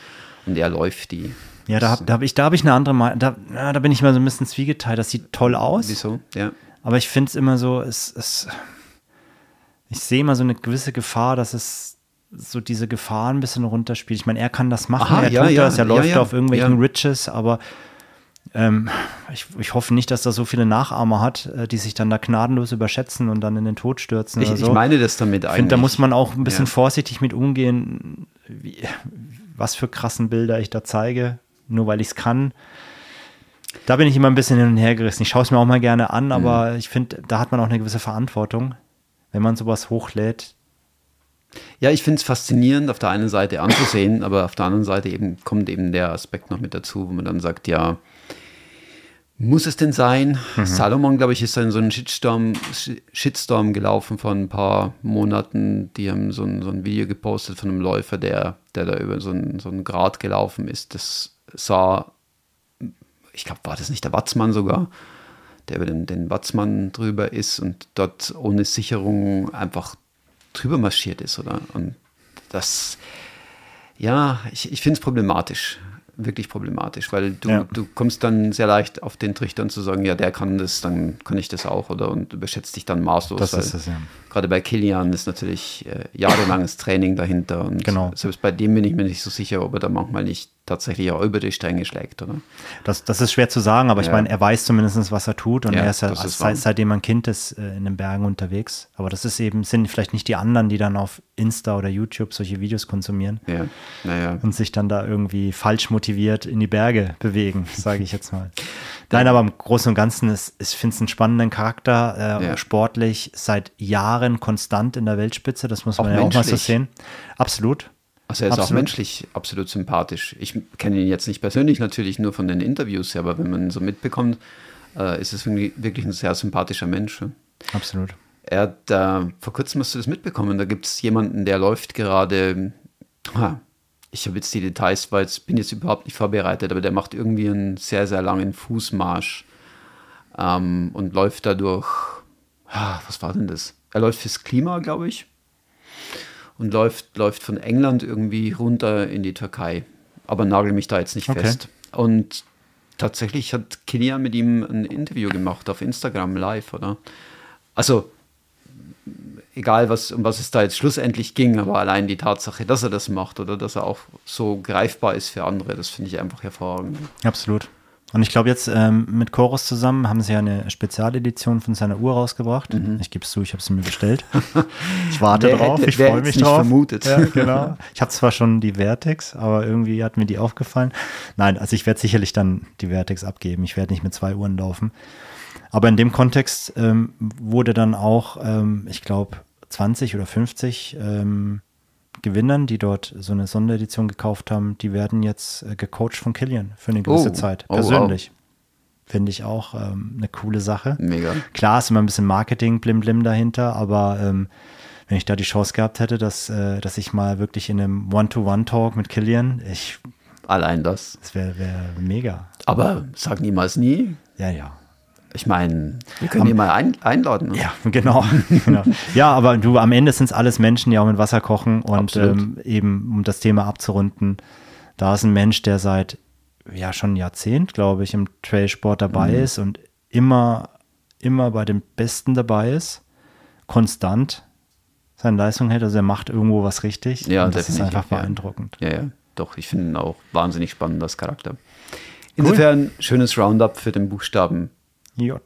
Und er läuft die. Ja, da habe da hab ich, da hab ich eine andere Meinung. Da, ja, da bin ich mal so ein bisschen zwiegeteilt. Das sieht toll aus. Wieso? Ja. Aber ich finde es immer so, es, es, ich sehe immer so eine gewisse Gefahr, dass es so diese Gefahr ein bisschen runterspielt. Ich meine, er kann das machen, Aha, er ja, tut ja, das, er ja, läuft ja, auf irgendwelchen. Riches, aber ähm, ich, ich hoffe nicht, dass er so viele Nachahmer hat, äh, die sich dann da gnadenlos überschätzen und dann in den Tod stürzen Ich, so. ich meine das damit Ich eigentlich. finde, da muss man auch ein bisschen vorsichtig mit umgehen, wie, was für krassen Bilder ich da zeige, nur weil ich es kann. Da bin ich immer ein bisschen hin und her gerissen. Ich schaue es mir auch mal gerne an, aber Mhm. ich finde, da hat man auch eine gewisse Verantwortung, wenn man sowas hochlädt. Ja, ich finde es faszinierend, auf der einen Seite anzusehen, aber auf der anderen Seite eben kommt eben der Aspekt noch mit dazu, wo man dann sagt, ja, muss es denn sein? Salomon, glaube ich, ist dann so ein Shitstorm, Sh- Shitstorm gelaufen vor ein paar Monaten. Die haben so ein, so ein Video gepostet von einem Läufer, der, der da über so ein, so ein Grat gelaufen ist. Das sah, ich glaube, war das nicht der Watzmann sogar, der über den, den Watzmann drüber ist und dort ohne Sicherung einfach drüber marschiert ist, oder? Und das, ja, ich, ich finde es problematisch, wirklich problematisch, weil du, Ja. du kommst dann sehr leicht auf den Trichter zu sagen, ja, der kann das, dann kann ich das auch, oder? Und überschätzt dich dann maßlos. Das ist es, ja. Gerade bei Kilian ist natürlich äh, jahrelanges Training dahinter und Genau. selbst bei dem bin ich mir nicht so sicher, ob er da manchmal nicht tatsächlich auch über die Stränge schlägt, oder? Das, das ist schwer zu sagen, aber ich Ja. meine, er weiß zumindest, was er tut und Ja, er ist ja ist seit, seitdem er ein Kind ist äh, in den Bergen unterwegs. Aber das ist eben, sind vielleicht nicht die anderen, die dann auf Insta oder YouTube solche Videos konsumieren Ja, naja. und sich dann da irgendwie falsch motiviert in die Berge bewegen, (laughs) sage ich jetzt mal. Nein, aber im Großen und Ganzen ist, ich finde es einen spannenden Charakter, äh, sportlich seit Jahren konstant in der Weltspitze, das muss Auch man ja auch mal so menschlich. sehen. Absolut. Also er ist auch Absolut. menschlich absolut sympathisch. Ich kenne ihn jetzt nicht persönlich, natürlich nur von den Interviews, her, aber wenn man ihn so mitbekommt, äh, ist es wirklich ein sehr sympathischer Mensch. Absolut. Er hat, äh, vor kurzem hast du das mitbekommen, da gibt es jemanden, der läuft gerade, ha, ich habe jetzt die Details, weil ich bin jetzt überhaupt nicht vorbereitet, aber der macht irgendwie einen sehr, sehr langen Fußmarsch ähm, und läuft dadurch, ah, was war denn das? Er läuft fürs Klima, glaube ich, und läuft, läuft von England irgendwie runter in die Türkei. Aber nagel mich da jetzt nicht Okay. fest. Und tatsächlich hat Kilian mit ihm ein Interview gemacht auf Instagram live, oder? Also, egal was, um was es da jetzt schlussendlich ging, aber allein die Tatsache, dass er das macht oder dass er auch so greifbar ist für andere, das finde ich einfach hervorragend. Absolut. Und ich glaube, jetzt ähm, mit Chorus zusammen haben sie ja eine Spezialedition von seiner Uhr rausgebracht. Ich gebe es zu, ich habe sie mir bestellt. (laughs) ich warte Wer drauf, hätte- ich freue mich drauf. vermutet. Ja, (laughs) genau. Ich habe zwar schon die Vertex, aber irgendwie hat mir die aufgefallen. Nein, also ich werde sicherlich dann die Vertex abgeben. Ich werde nicht mit zwei Uhren laufen. Aber in dem Kontext ähm, wurde dann auch, ähm, ich glaube, 20 oder 50 ähm, Gewinnern, die dort so eine Sonderedition gekauft haben, die werden jetzt äh, gecoacht von Killian für eine gewisse Oh. Zeit. Oh, wow. Persönlich. Finde ich auch ähm, eine coole Sache. Mega. Klar ist immer ein bisschen Marketing, blim blim dahinter, aber ähm, wenn ich da die Chance gehabt hätte, dass, äh, dass ich mal wirklich in einem One-to-One-Talk mit Killian, ich, Allein das. das wäre wär mega. Aber sag niemals nie. Ja, ja. Ich meine, wir können ihn mal ein, einladen. ne? Ja, (laughs) genau. genau. Ja, aber du, am Ende sind es alles Menschen, die auch mit Wasser kochen und ähm, eben, um das Thema abzurunden, da ist ein Mensch, der seit ja schon ein Jahrzehnt, glaube ich, im Trailsport dabei Mhm. ist und immer, immer bei den Besten dabei ist, konstant seine Leistung hält, also er macht irgendwo was richtig. Ja, und das ist einfach beeindruckend. Ja, ja, doch, ich finde ihn auch wahnsinnig spannend als Charakter. Insofern, schönes Roundup für den Buchstaben. J.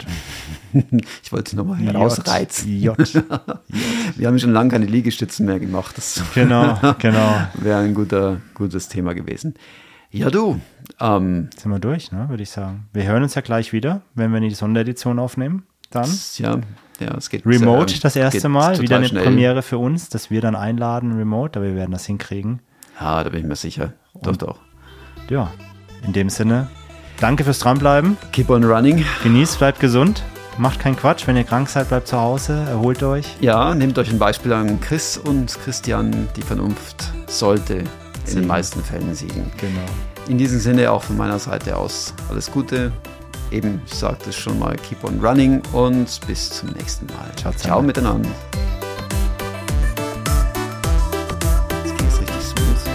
(laughs) Ich wollte es nochmal herausreizen. J. (laughs) Wir haben schon lange keine Liegestützen mehr gemacht. Das (laughs) Genau, genau. wäre ein guter, gutes Thema gewesen. Ja, du, ähm, Sind wir durch, ne, würde ich sagen. Wir hören uns ja gleich wieder, wenn wir die Sonderedition aufnehmen. Dann ja, ja, es geht Remote ähm, das erste Mal, wieder eine schnell. Premiere für uns, dass wir dann einladen remote, aber wir werden das hinkriegen. Ja, da bin ich mir sicher. Doch, doch. Ja, in dem Sinne, danke fürs Dranbleiben. Keep on running. Genießt, bleibt gesund. Macht keinen Quatsch. Wenn ihr krank seid, bleibt zu Hause. Erholt euch. Ja, nehmt euch ein Beispiel an Chris und Christian. Die Vernunft sollte in den meisten Fällen siegen. Genau. In diesem Sinne auch von meiner Seite aus alles Gute. Eben, ich sagte es schon mal, keep on running und bis zum nächsten Mal. Ciao Ciao zusammen. miteinander. Das ging jetzt richtig smooth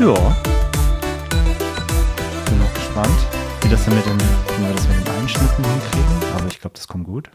irgendwie. Ja. Gespannt, wie, das dann mit den, wie wir das mit den Einschnitten hinkriegen. Aber ich glaube, das kommt gut.